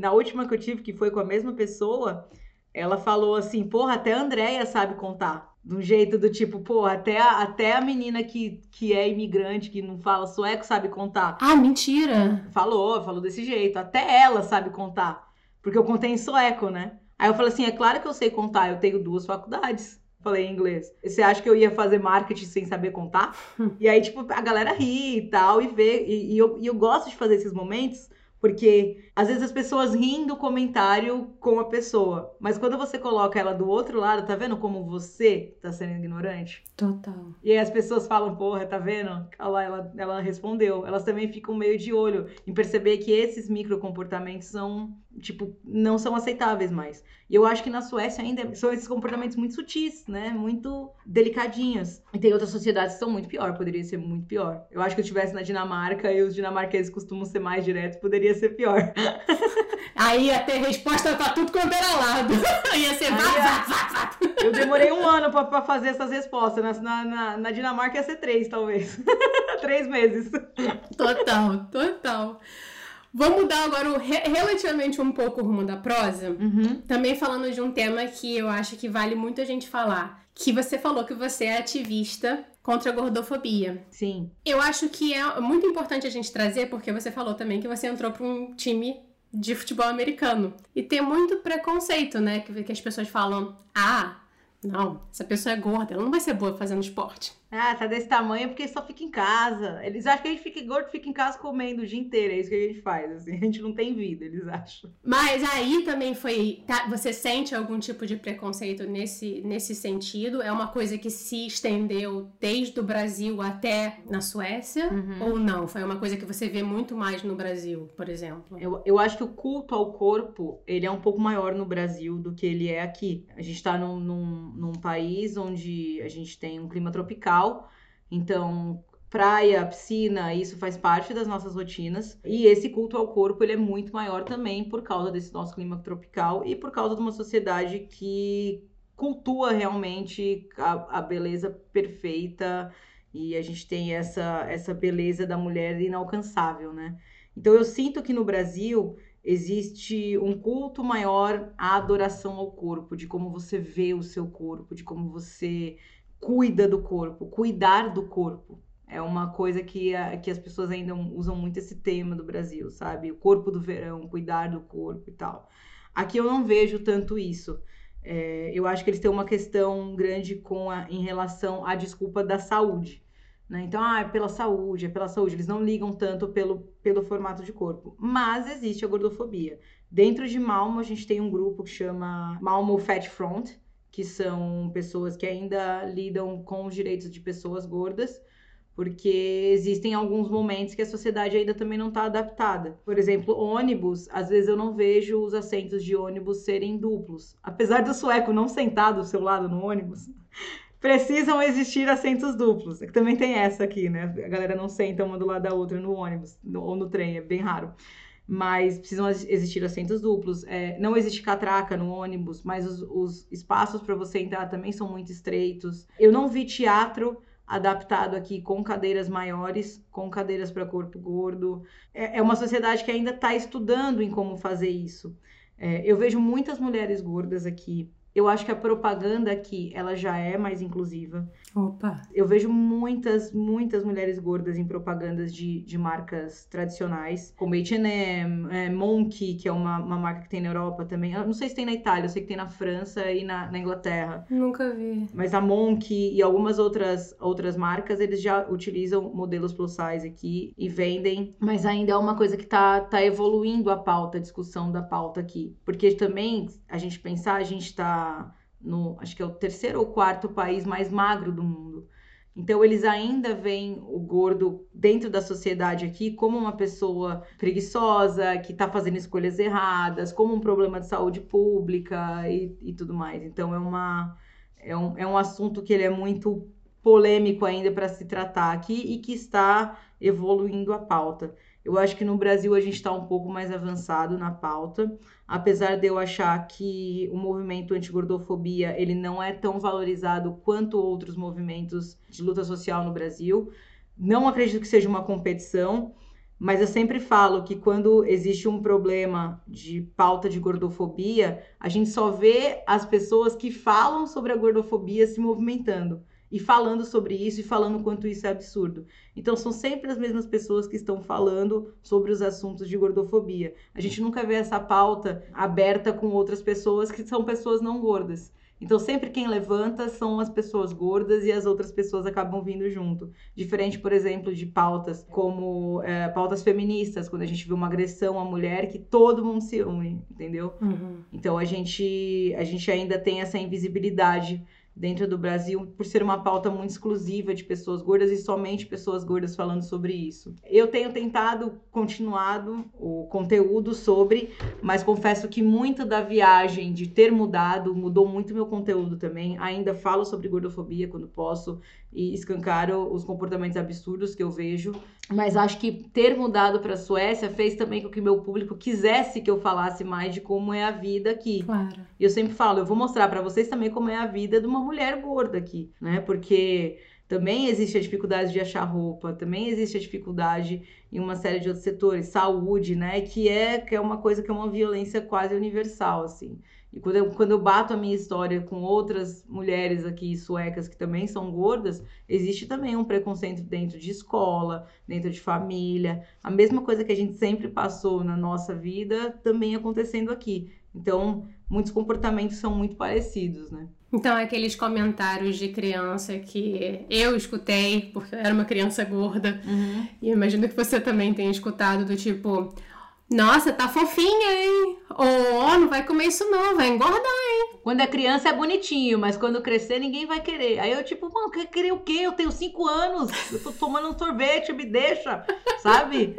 [SPEAKER 2] na última que eu tive, que foi com a mesma pessoa, ela falou assim: porra, até a Andrea sabe contar. De um jeito do tipo, porra, até a, até a menina que, que é imigrante, que não fala sueco, sabe contar.
[SPEAKER 1] Ah, mentira!
[SPEAKER 2] Falou, falou desse jeito. Até ela sabe contar. Porque eu contei em sueco, né? Aí eu falei assim: é claro que eu sei contar, eu tenho duas faculdades. Falei em inglês. Você acha que eu ia fazer marketing sem saber contar? *laughs* e aí, tipo, a galera ri e tal, e vê. E, e, eu, e eu gosto de fazer esses momentos porque às vezes as pessoas riem do comentário com a pessoa, mas quando você coloca ela do outro lado, tá vendo como você tá sendo ignorante?
[SPEAKER 1] Total.
[SPEAKER 2] E aí as pessoas falam, porra, tá vendo? Olha lá, ela, ela respondeu. Elas também ficam meio de olho em perceber que esses microcomportamentos são, tipo, não são aceitáveis mais. E eu acho que na Suécia ainda são esses comportamentos muito sutis, né? Muito delicadinhos. E tem outras sociedades que são muito pior, poderia ser muito pior. Eu acho que eu estivesse na Dinamarca e os dinamarqueses costumam ser mais diretos, poderia poderia ser pior. *laughs* *laughs*
[SPEAKER 1] Aí ia ter resposta pra tudo quanto era lado. *laughs* ia ser vá, vá, vá, vá.
[SPEAKER 2] Eu demorei um ano pra, pra fazer essas respostas. Na, na, na Dinamarca ia ser três, talvez. *laughs* três meses.
[SPEAKER 1] Total, total. Vamos mudar agora o, relativamente um pouco o rumo da prosa.
[SPEAKER 2] Uhum.
[SPEAKER 1] Também falando de um tema que eu acho que vale muito a gente falar. Que você falou que você é ativista contra a gordofobia.
[SPEAKER 2] Sim.
[SPEAKER 1] Eu acho que é muito importante a gente trazer, porque você falou também que você entrou para um time de futebol americano. E tem muito preconceito, né? Que, que as pessoas falam: ah, não, essa pessoa é gorda, ela não vai ser boa fazendo esporte.
[SPEAKER 2] Ah, tá desse tamanho porque só fica em casa. Eles acham que a gente fica gordo, fica em casa comendo o dia inteiro. É isso que a gente faz. Assim. *laughs* A gente não tem vida, eles acham.
[SPEAKER 1] Mas aí também foi. Tá, você sente algum tipo de preconceito nesse, nesse sentido? É uma coisa que se estendeu desde o Brasil até na Suécia? Uhum. Ou não? Foi uma coisa que você vê muito mais no Brasil, por exemplo?
[SPEAKER 2] Eu, eu acho que o culto ao corpo ele é um pouco maior no Brasil do que ele é aqui. A gente tá num, num, num país onde a gente tem um clima tropical então, praia, piscina, isso faz parte das nossas rotinas. E esse culto ao corpo, ele é muito maior também por causa desse nosso clima tropical e por causa de uma sociedade que cultua realmente a, a beleza perfeita e a gente tem essa, essa beleza da mulher inalcançável, né? Então eu sinto que no Brasil existe um culto maior à adoração ao corpo, de como você vê o seu corpo, de como você cuida do corpo, cuidar do corpo. É uma coisa que, que as pessoas ainda usam muito esse tema do Brasil, sabe? O corpo do verão, cuidar do corpo e tal. Aqui eu não vejo tanto isso. É, eu acho que eles têm uma questão grande com a, em relação à desculpa da saúde. Né? Então, ah, é pela saúde, é pela saúde. Eles não ligam tanto pelo, pelo formato de corpo. Mas existe a gordofobia. Dentro de Malmo, a gente tem um grupo que chama Malmo Fat Front, que são pessoas que ainda lidam com os direitos de pessoas gordas, porque existem alguns momentos que a sociedade ainda também não está adaptada. Por exemplo, ônibus, às vezes eu não vejo os assentos de ônibus serem duplos. Apesar do sueco não sentar do seu lado no ônibus, *laughs* precisam existir assentos duplos. Também tem essa aqui, né? A galera não senta uma do lado da outra no ônibus ou no trem, é bem raro mas precisam existir assentos duplos. É, não existe catraca no ônibus, mas os, os espaços para você entrar também são muito estreitos. Eu não vi teatro adaptado aqui com cadeiras maiores, com cadeiras para corpo gordo. É, é, uma sociedade que ainda está estudando em como fazer isso. É, eu vejo muitas mulheres gordas aqui eu acho que a propaganda aqui, ela já é mais inclusiva.
[SPEAKER 1] Opa!
[SPEAKER 2] Eu vejo muitas, muitas mulheres gordas em propagandas de, de marcas tradicionais, como H&M, é, Monkey, que é uma, uma marca que tem na Europa também. Eu não sei se tem na Itália, eu sei que tem na França e na, na Inglaterra.
[SPEAKER 1] Nunca vi.
[SPEAKER 2] Mas a Monkey e algumas outras, outras marcas, eles já utilizam modelos plus size aqui e vendem, mas ainda é uma coisa que tá, tá evoluindo a pauta, a discussão da pauta aqui. Porque também, a gente pensar, a gente tá no, acho que é o terceiro ou quarto país mais magro do mundo. Então eles ainda veem o gordo dentro da sociedade aqui como uma pessoa preguiçosa, que está fazendo escolhas erradas, como um problema de saúde pública e, e tudo mais. Então é, uma, é, um, é um assunto que ele é muito polêmico ainda para se tratar aqui e que está evoluindo a pauta. Eu acho que no Brasil a gente está um pouco mais avançado na pauta, apesar de eu achar que o movimento anti-gordofobia ele não é tão valorizado quanto outros movimentos de luta social no Brasil. Não acredito que seja uma competição, mas eu sempre falo que quando existe um problema de pauta de gordofobia, a gente só vê as pessoas que falam sobre a gordofobia se movimentando e falando sobre isso e falando quanto isso é absurdo. Então são sempre as mesmas pessoas que estão falando sobre os assuntos de gordofobia. A gente nunca vê essa pauta aberta com outras pessoas que são pessoas não gordas. Então, sempre quem levanta são as pessoas gordas e as outras pessoas acabam vindo junto. Diferente, por exemplo, de pautas como é, pautas feministas, quando a gente vê uma agressão à mulher, que todo mundo se une, entendeu?
[SPEAKER 1] Uhum.
[SPEAKER 2] Então, a gente, a gente ainda tem essa invisibilidade dentro do Brasil por ser uma pauta muito exclusiva de pessoas gordas e somente pessoas gordas falando sobre isso. Eu tenho tentado continuado o conteúdo sobre, mas confesso que muito da viagem de ter mudado mudou muito meu conteúdo também. Ainda falo sobre gordofobia quando posso. E escancaro os comportamentos absurdos que eu vejo. Mas acho que ter mudado para a Suécia fez também com que meu público quisesse que eu falasse mais de como é a vida aqui.
[SPEAKER 1] Claro.
[SPEAKER 2] E eu sempre falo, eu vou mostrar para vocês também como é a vida de uma mulher gorda aqui, né? Porque também existe a dificuldade de achar roupa, também existe a dificuldade em uma série de outros setores, saúde, né? Que é, que é uma coisa que é uma violência quase universal, assim. E quando eu, quando eu bato a minha história com outras mulheres aqui suecas que também são gordas, existe também um preconceito dentro de escola, dentro de família. A mesma coisa que a gente sempre passou na nossa vida também acontecendo aqui. Então, muitos comportamentos são muito parecidos, né?
[SPEAKER 1] Então, aqueles comentários de criança que eu escutei, porque eu era uma criança gorda,
[SPEAKER 2] uhum.
[SPEAKER 1] e imagino que você também tenha escutado, do tipo, nossa, tá fofinha, hein? Oh, não vai comer isso não, vai engordar, hein?
[SPEAKER 2] Quando é criança é bonitinho, mas quando crescer ninguém vai querer. Aí eu tipo, mano, quer querer o quê? Eu tenho cinco anos, eu tô tomando um sorvete, me deixa, sabe?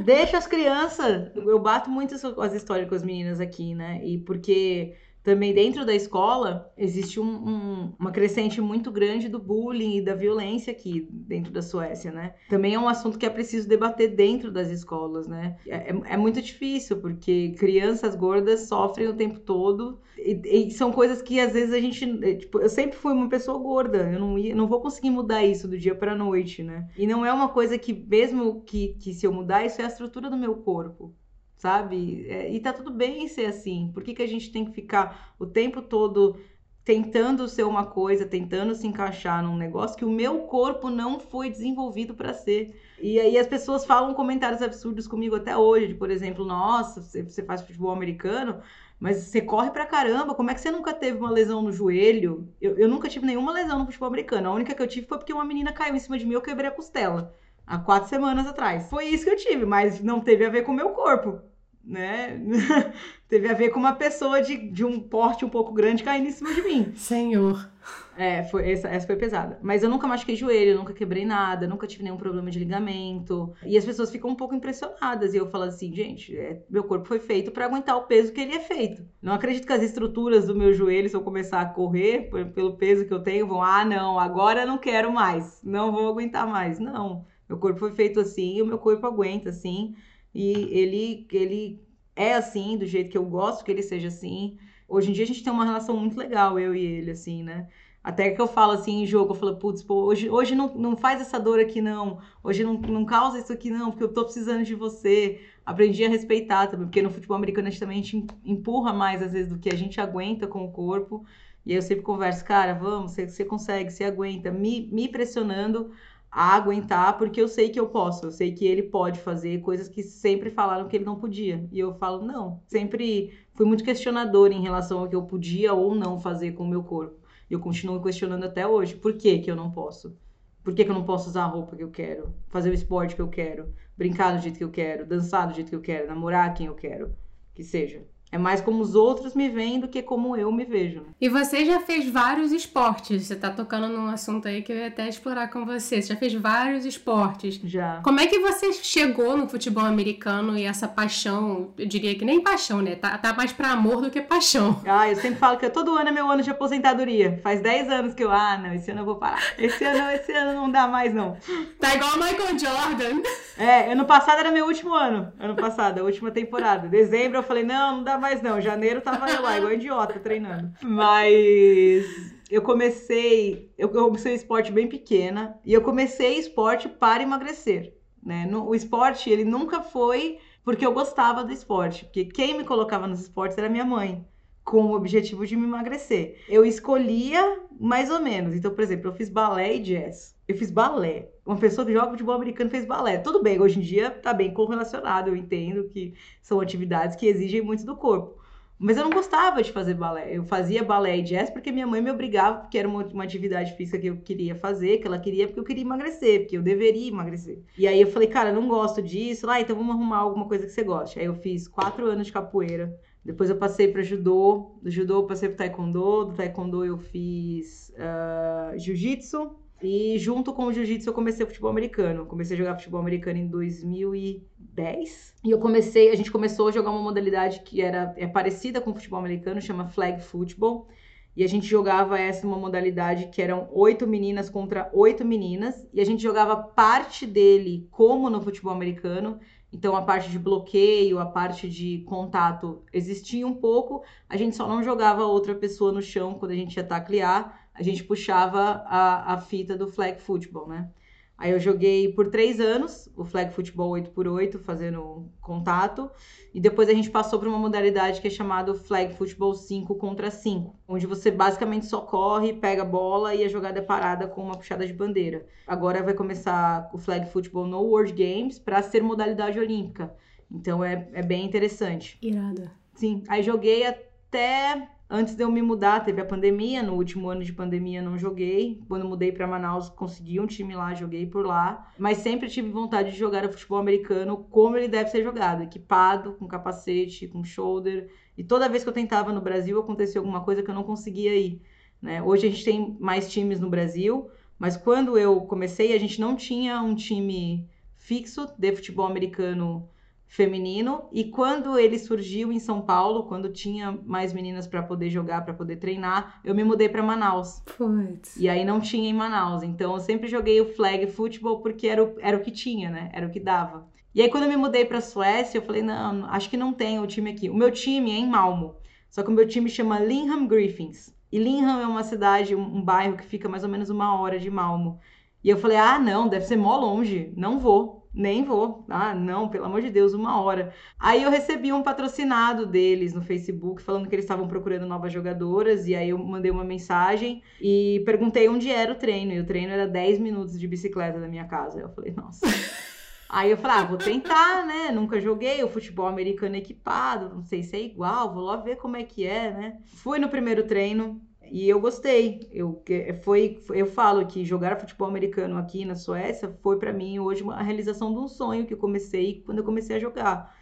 [SPEAKER 2] Deixa as crianças. Eu bato muito as histórias com as meninas aqui, né? E porque também dentro da escola existe um, um, uma crescente muito grande do bullying e da violência aqui dentro da Suécia, né? Também é um assunto que é preciso debater dentro das escolas, né? É, é, é muito difícil porque crianças gordas sofrem o tempo todo e, e, são coisas que às vezes a gente, é, tipo, eu sempre fui uma pessoa gorda, eu não ia, não vou conseguir mudar isso do dia para noite, né? E não é uma coisa que mesmo que, que se eu mudar isso é a estrutura do meu corpo sabe? É, e tá tudo bem ser assim. Por que, que a gente tem que ficar o tempo todo tentando ser uma coisa, tentando se encaixar num negócio que o meu corpo não foi desenvolvido para ser? E aí as pessoas falam comentários absurdos comigo até hoje, de, por exemplo, nossa, você faz futebol americano, mas você corre pra caramba, como é que você nunca teve uma lesão no joelho? Eu, eu nunca tive nenhuma lesão no futebol americano. A única que eu tive foi porque uma menina caiu em cima de mim e eu quebrei a costela há quatro semanas atrás. Foi isso que eu tive, mas não teve a ver com o meu corpo, né? *laughs* teve a ver com uma pessoa de, de um porte um pouco grande caindo em cima de mim.
[SPEAKER 1] Senhor.
[SPEAKER 2] É, foi, essa, essa foi pesada. Mas eu nunca machuquei joelho, nunca quebrei nada, nunca tive nenhum problema de ligamento. E as pessoas ficam um pouco impressionadas. E eu falo assim, gente, é, meu corpo foi feito para aguentar o peso que ele é feito. Não acredito que as estruturas do meu joelho, se eu começar a correr pelo peso que eu tenho, vão, ah, não, agora não quero mais, não vou aguentar mais. Não. Meu corpo foi feito assim e o meu corpo aguenta assim. E ele, ele é assim, do jeito que eu gosto que ele seja assim. Hoje em dia a gente tem uma relação muito legal, eu e ele, assim, né? Até que eu falo assim em jogo, eu falo, putz, pô, hoje, hoje não, não faz essa dor aqui, não. Hoje não, não causa isso aqui, não, porque eu tô precisando de você. Aprendi a respeitar também, porque no futebol americano a gente também empurra mais, às vezes, do que a gente aguenta com o corpo. E eu sempre converso, cara, vamos, você, você consegue, você aguenta, me, me pressionando a aguentar, porque eu sei que eu posso, eu sei que ele pode fazer coisas que sempre falaram que ele não podia. E eu falo, não. Sempre fui muito questionador em relação ao que eu podia ou não fazer com o meu corpo. E eu continuo questionando até hoje. Por que, que eu não posso? Por que, que eu não posso usar a roupa que eu quero? Fazer o esporte que eu quero? Brincar do jeito que eu quero? Dançar do jeito que eu quero? Namorar quem eu quero? Que seja. É mais como os outros me veem do que como eu me vejo.
[SPEAKER 1] E você já fez vários esportes. Você tá tocando num assunto aí que eu ia até explorar com você. Você já fez vários esportes.
[SPEAKER 2] Já.
[SPEAKER 1] Como é que você chegou no futebol americano e essa paixão, eu diria que nem paixão, né? Tá, tá mais pra amor do que paixão.
[SPEAKER 2] Ah, eu sempre falo que todo ano é meu ano de aposentadoria. Faz 10 anos que eu, ah, não, esse ano eu vou parar. Esse ano, esse ano não dá mais, não.
[SPEAKER 1] Tá igual o Michael Jordan.
[SPEAKER 2] É, ano passado era meu último ano. Ano passado, a última temporada. Dezembro eu falei, não, não dá mais não. Janeiro tava eu lá, igual idiota, treinando. *laughs* Mas eu comecei, eu comecei esporte bem pequena e eu comecei esporte para emagrecer, né? O esporte, ele nunca foi porque eu gostava do esporte, porque quem me colocava nos esportes era minha mãe, com o objetivo de me emagrecer. Eu escolhia mais ou menos. Então, por exemplo, eu fiz balé e jazz. Eu fiz balé. Uma pessoa que joga futebol americano fez balé. Tudo bem, hoje em dia tá bem correlacionado. Eu entendo que são atividades que exigem muito do corpo. Mas eu não gostava de fazer balé. Eu fazia balé e jazz porque minha mãe me obrigava, porque era uma, uma, atividade física que eu queria fazer, que ela queria porque eu queria emagrecer, porque eu deveria emagrecer. E aí eu falei, cara, eu não gosto disso. Ah, então vamos arrumar alguma coisa que você goste. Aí eu fiz quatro anos de capoeira. Depois eu passei para judô. Do judô eu passei para taekwondo. Do taekwondo eu fiz uh, jiu-jitsu. E junto com o jiu-jitsu eu comecei futebol americano. Comecei a jogar futebol americano em 2010. E eu comecei, a gente começou a jogar uma modalidade que era é parecida com o futebol americano, chama flag football. E a gente jogava essa uma modalidade que eram oito meninas contra oito meninas. E a gente jogava parte dele como no futebol americano. Então a parte de bloqueio, a parte de contato existia um pouco. A gente só não jogava outra pessoa no chão quando a gente ia taclear. A gente puxava a, a fita do flag football, né? Aí eu joguei por três anos o flag futebol 8x8, fazendo contato. E depois a gente passou para uma modalidade que é chamado flag futebol 5 contra 5, onde você basicamente só corre, pega a bola e a jogada é parada com uma puxada de bandeira. Agora vai começar o flag futebol no World Games para ser modalidade olímpica. Então é, é bem interessante.
[SPEAKER 1] Irada.
[SPEAKER 2] Sim, aí joguei até Antes de eu me mudar, teve a pandemia. No último ano de pandemia, não joguei. Quando mudei para Manaus, consegui um time lá, joguei por lá. Mas sempre tive vontade de jogar o futebol americano como ele deve ser jogado: equipado, com capacete, com shoulder. E toda vez que eu tentava no Brasil, acontecia alguma coisa que eu não conseguia ir. Né? Hoje a gente tem mais times no Brasil, mas quando eu comecei, a gente não tinha um time fixo de futebol americano feminino e quando ele surgiu em São Paulo, quando tinha mais meninas para poder jogar, para poder treinar, eu me mudei para Manaus.
[SPEAKER 1] Puts.
[SPEAKER 2] E aí não tinha em Manaus, então eu sempre joguei o flag futebol porque era o, era o que tinha, né? Era o que dava. E aí quando eu me mudei para Suécia, eu falei, não, acho que não tem o time aqui. O meu time é em Malmo. Só que o meu time chama Linham Griffins. E Linham é uma cidade, um, um bairro que fica mais ou menos uma hora de Malmo. E eu falei, ah, não, deve ser mó longe, não vou nem vou. Ah, não, pelo amor de Deus, uma hora. Aí eu recebi um patrocinado deles no Facebook falando que eles estavam procurando novas jogadoras. E aí eu mandei uma mensagem e perguntei onde era o treino. E o treino era 10 minutos de bicicleta da minha casa. Eu falei, nossa. *laughs* Aí eu falei, ah, vou tentar, né? Nunca joguei o futebol americano equipado, não sei se é igual, vou lá ver como é que é, né? Fui no primeiro treino, e eu gostei. Eu, foi, eu falo que jogar futebol americano aqui na Suécia foi para mim hoje uma realização de um sonho que eu comecei quando eu comecei a jogar.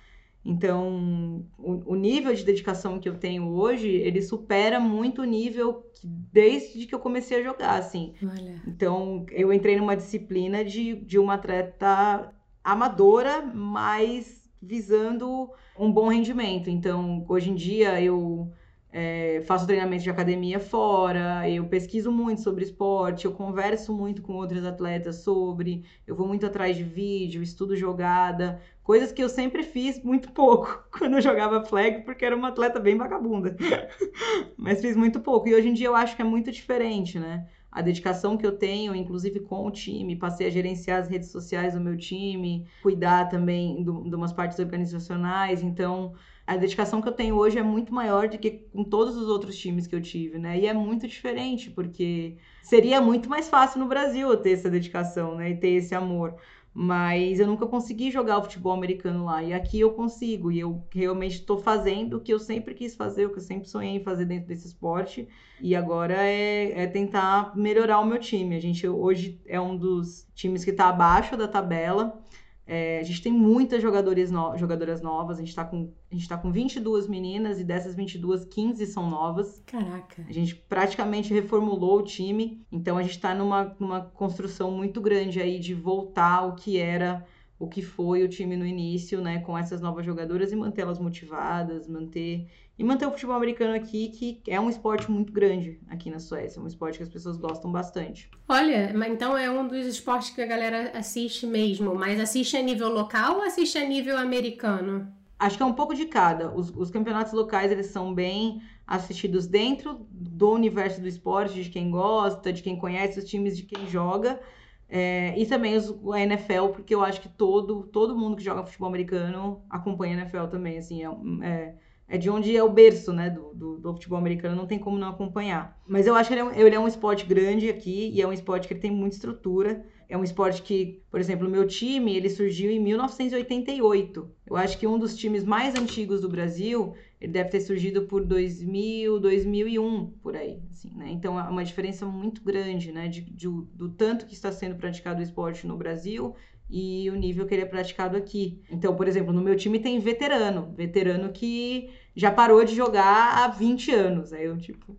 [SPEAKER 2] Então, o, o, nível de dedicação que eu tenho hoje, ele supera muito o nível que, desde que eu comecei a jogar, assim.
[SPEAKER 1] Olha.
[SPEAKER 2] Então, eu entrei numa disciplina de, de uma atleta amadora, mas visando um bom rendimento. Então, hoje em dia, eu é, faço treinamento de academia fora, eu pesquiso muito sobre esporte, eu converso muito com outros atletas sobre, eu vou muito atrás de vídeo, estudo jogada, coisas que eu sempre fiz muito pouco *laughs* quando eu jogava flag, porque era uma atleta bem vagabunda. *laughs* Mas fiz muito pouco. E hoje em dia eu acho que é muito diferente, né? A dedicação que eu tenho, inclusive com o time, passei a gerenciar as redes sociais do meu time, cuidar também de umas partes organizacionais, então a dedicação que eu tenho hoje é muito maior do que com todos os outros times que eu tive, né? E é muito diferente, porque seria muito mais fácil no Brasil eu ter essa dedicação, né? E ter esse amor. Mas eu nunca consegui jogar o futebol americano lá. E aqui eu consigo. E eu realmente estou fazendo o que eu sempre quis fazer, o que eu sempre sonhei em fazer dentro desse esporte. E agora é, é tentar melhorar o meu time. A gente hoje é um dos times que está abaixo da tabela. É, a gente tem muitas jogadoras, no... jogadoras novas, a gente, está com, a gente tá com 22 meninas e dessas 22, 15 são novas.
[SPEAKER 1] Caraca.
[SPEAKER 2] A gente praticamente reformulou o time, então a gente está numa, numa construção muito grande aí de voltar ao que era, o que foi o time no início, né, com essas novas jogadoras e mantê-las motivadas, manter e manter o futebol americano aqui, que é um esporte muito grande aqui na Suécia, um esporte que as pessoas gostam bastante.
[SPEAKER 1] Olha, mas então é um dos esportes que a galera assiste mesmo, mas assiste a nível local ou assiste a nível americano?
[SPEAKER 2] Acho que é um pouco de cada. Os, os campeonatos locais, eles são bem assistidos dentro do universo do esporte, de quem gosta, de quem conhece os times, de quem joga. É, e também os, a NFL, porque eu acho que todo, todo mundo que joga futebol americano acompanha a NFL também, assim, é, é é de onde é o berço, né, do, do, do, futebol americano, não tem como não acompanhar. Mas eu acho que ele é, um, ele é um esporte grande aqui, e é um esporte que tem muita estrutura. É um esporte que, por exemplo, o meu time, ele surgiu em 1988. Eu acho que um dos times mais antigos do Brasil, ele deve ter surgido por 2000, 2001, por aí, assim, né? Então, é uma diferença muito grande, né, de, de, do tanto que está sendo praticado o esporte no Brasil e o nível que ele é praticado aqui. Então, por exemplo, no meu time tem veterano, veterano que já parou de jogar há 20 anos. Aí eu, tipo,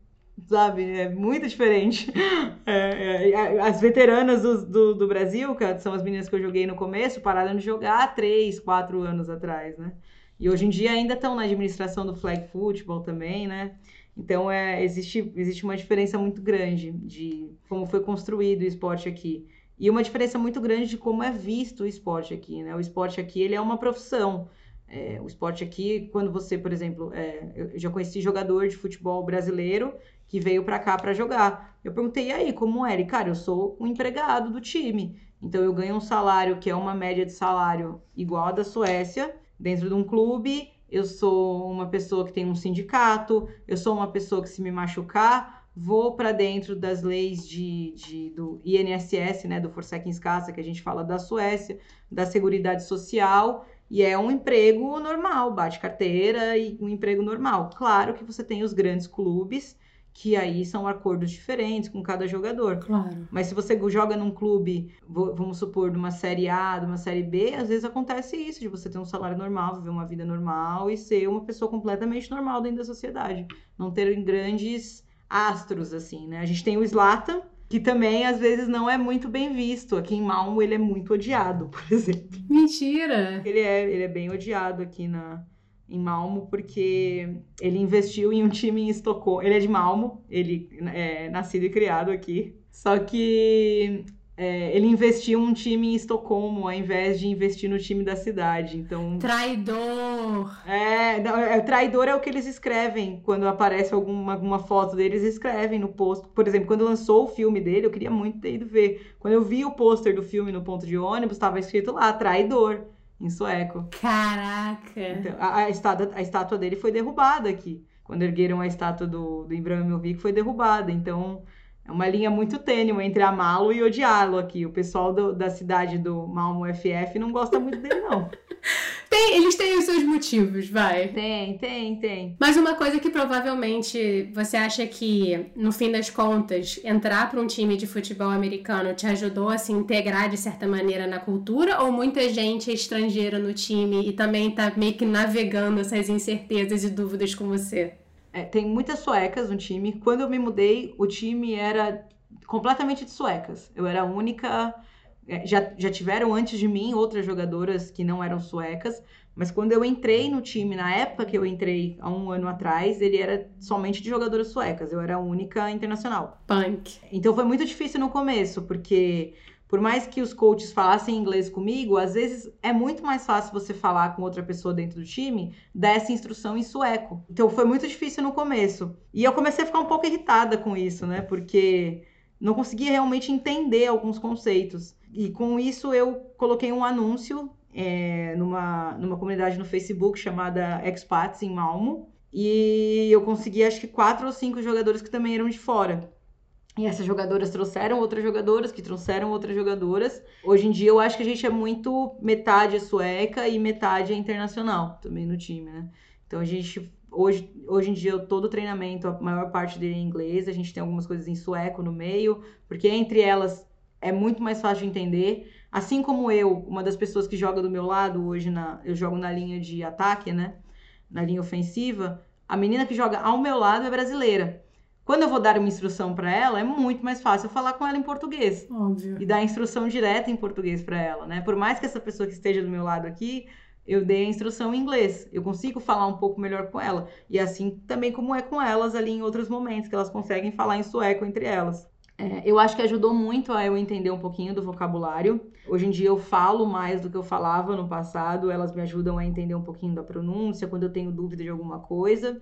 [SPEAKER 2] sabe, é muito diferente. *laughs* É, é, as veteranas do, do, do, Brasil, que são as meninas que eu joguei no começo, pararam de jogar há 3, 4 anos atrás, né? E hoje em dia ainda estão na administração do flag football também, né? Então, é, existe, existe uma diferença muito grande de como foi construído o esporte aqui. E uma diferença muito grande de como é visto o esporte aqui, né? O esporte aqui, ele é uma profissão. É, o esporte aqui, quando você, por exemplo, é, eu já conheci jogador de futebol brasileiro que veio para cá para jogar. Eu perguntei, e aí, como é? Ele, cara, eu sou um empregado do time. Então, eu ganho um salário que é uma média de salário igual a da Suécia, dentro de um clube. Eu sou uma pessoa que tem um sindicato. Eu sou uma pessoa que, se me machucar, vou para dentro das leis de, de, do INSS, né, do Forsäkringskassa, que a gente fala da Suécia, da Seguridade Social, e é um emprego normal, bate carteira e um emprego normal. Claro que você tem os grandes clubes, que aí são acordos diferentes com cada jogador.
[SPEAKER 3] Claro.
[SPEAKER 2] Mas se você joga num clube, vamos supor, de uma série A, de uma série B, às vezes acontece isso, de você ter um salário normal, viver uma vida normal e ser uma pessoa completamente normal dentro da sociedade. Não ter grandes astros, assim, né? A gente tem o Slatan, que também às vezes não é muito bem visto. Aqui em Malmo ele é muito odiado, *laughs* por exemplo.
[SPEAKER 3] Mentira!
[SPEAKER 2] Ele é, ele é bem odiado aqui na, em Malmo, porque ele investiu em um time em Estocolmo. Ele é de Malmo, ele é nascido e criado aqui. Só que é, ele investiu um time em Estocolmo ao invés de investir no time da cidade. Então.
[SPEAKER 3] Traidor!
[SPEAKER 2] É, não, é, traidor é o que eles escrevem quando aparece alguma, alguma foto deles, escrevem no posto. Por exemplo, quando lançou o filme dele, eu queria muito ter ido ver. Quando eu vi o pôster do filme no ponto de ônibus, estava escrito lá, traidor, em sueco.
[SPEAKER 3] Caraca!
[SPEAKER 2] Então, a, a, estátua, a estátua dele foi derrubada aqui. Quando ergueram a estátua do, do Ibrahimovic, foi derrubada. Então. É uma linha muito tênue entre amá-lo e odiá-lo aqui. O pessoal do, da cidade do Malmo FF não gosta muito dele, não. *laughs*
[SPEAKER 3] Tem, eles têm os seus motivos, vai.
[SPEAKER 2] Tem, tem, tem.
[SPEAKER 3] Mas uma coisa que provavelmente você acha que, no fim das contas, entrar para um time de futebol americano te ajudou a se integrar de certa maneira na cultura? Ou muita gente é estrangeira no time e também tá meio que navegando essas incertezas e dúvidas com você?
[SPEAKER 2] É, tem muitas suecas no time. Quando eu me mudei, o time era completamente de suecas. Eu era a única. É, já, já tiveram antes de mim outras jogadoras que não eram suecas, mas quando eu entrei no time, na época que eu entrei, há um ano atrás, ele era somente de jogadoras suecas. Eu era a única internacional.
[SPEAKER 3] Punk.
[SPEAKER 2] Então foi muito difícil no começo, porque por mais que os coaches falassem inglês comigo, às vezes é muito mais fácil você falar com outra pessoa dentro do time dessa instrução em sueco. Então foi muito difícil no começo. E eu comecei a ficar um pouco irritada com isso, né? Porque não conseguia realmente entender alguns conceitos. E com isso eu coloquei um anúncio é, numa, numa comunidade no Facebook chamada Expats em Malmo. E eu consegui acho que quatro ou cinco jogadores que também eram de fora. E essas jogadoras trouxeram outras jogadoras, que trouxeram outras jogadoras. Hoje em dia eu acho que a gente é muito metade sueca e metade internacional também no time, né? Então a gente hoje, hoje em dia todo treinamento, a maior parte dele é em inglês, a gente tem algumas coisas em sueco no meio, porque entre elas é muito mais fácil de entender. Assim como eu, uma das pessoas que joga do meu lado hoje na eu jogo na linha de ataque, né? Na linha ofensiva, a menina que joga ao meu lado é brasileira. Quando eu vou dar uma instrução para ela, é muito mais fácil falar com ela em português.
[SPEAKER 3] Óbvio.
[SPEAKER 2] E dar a instrução direta em português para ela, né? Por mais que essa pessoa que esteja do meu lado aqui, eu dei a instrução em inglês. Eu consigo falar um pouco melhor com ela. E assim também como é com elas ali em outros momentos, que elas conseguem falar em sueco entre elas. É, eu acho que ajudou muito a eu entender um pouquinho do vocabulário. Hoje em dia eu falo mais do que eu falava no passado, elas me ajudam a entender um pouquinho da pronúncia, quando eu tenho dúvida de alguma coisa.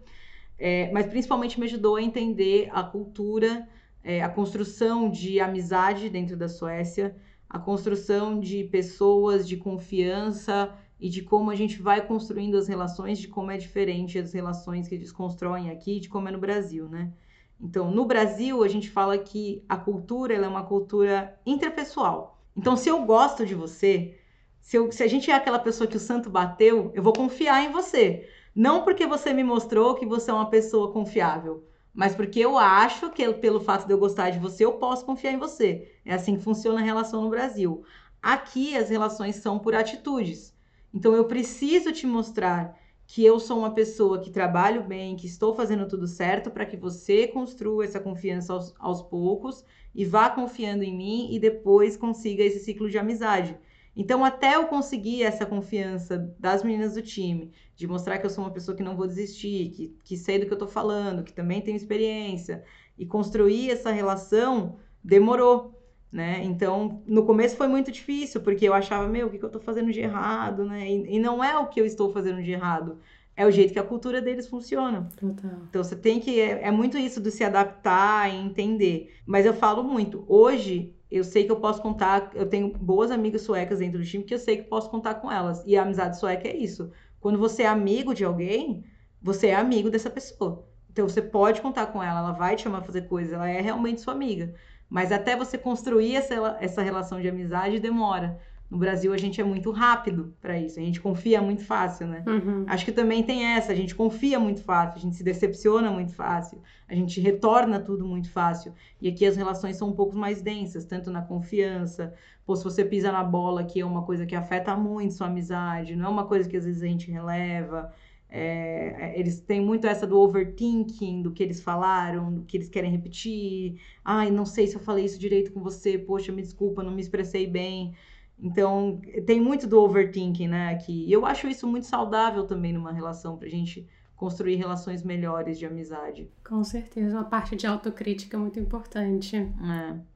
[SPEAKER 2] É, mas principalmente me ajudou a entender a cultura, é, a construção de amizade dentro da Suécia, a construção de pessoas, de confiança e de como a gente vai construindo as relações, de como é diferente as relações que eles constroem aqui, de como é no Brasil, né? Então, no Brasil, a gente fala que a cultura é uma cultura interpessoal. Então, se eu gosto de você, se, eu, se a gente é aquela pessoa que o santo bateu, eu vou confiar em você. Não porque você me mostrou que você é uma pessoa confiável, mas porque eu acho que pelo fato de eu gostar de você, eu posso confiar em você. É assim que funciona a relação no Brasil. Aqui as relações são por atitudes. Então eu preciso te mostrar que eu sou uma pessoa que trabalho bem, que estou fazendo tudo certo para que você construa essa confiança aos, aos poucos e vá confiando em mim e depois consiga esse ciclo de amizade. Então, até eu conseguir essa confiança das meninas do time, de mostrar que eu sou uma pessoa que não vou desistir, que, que sei do que eu tô falando, que também tenho experiência, e construir essa relação, demorou. Né? Então, no começo foi muito difícil, porque eu achava, meu, o que, que eu tô fazendo de errado, né? E, e não é o que eu estou fazendo de errado é o jeito que a cultura deles funciona.
[SPEAKER 3] Total.
[SPEAKER 2] Então você tem que. É, é, muito isso de se adaptar e entender. Mas eu falo muito. Hoje, eu sei que eu posso contar. Eu tenho boas amigas suecas dentro do time que eu sei que posso contar com elas. E a amizade sueca é isso. Quando você é amigo de alguém, você é amigo dessa pessoa. Então você pode contar com ela, ela vai te chamar a fazer coisas, ela é realmente sua amiga. Mas até você construir essa, essa relação de amizade demora. No Brasil, a gente é muito rápido para isso, a gente confia muito fácil, né?
[SPEAKER 3] Uhum.
[SPEAKER 2] Acho que também tem essa, a gente confia muito fácil, a gente se decepciona muito fácil, a gente retorna tudo muito fácil. E aqui as relações são um pouco mais densas, tanto na confiança. Pô, se você pisa na bola, que é uma coisa que afeta muito sua amizade, não é uma coisa que às vezes a gente releva. É, eles têm muito essa do overthinking, do que eles falaram, do que eles querem repetir. Ai, não sei se eu falei isso direito com você, poxa, me desculpa, não me expressei bem. Então, tem muito do overthinking, né, aqui. E eu acho isso muito saudável também numa relação, pra gente construir relações melhores de amizade.
[SPEAKER 3] Com certeza, uma parte de autocrítica muito importante.
[SPEAKER 2] É.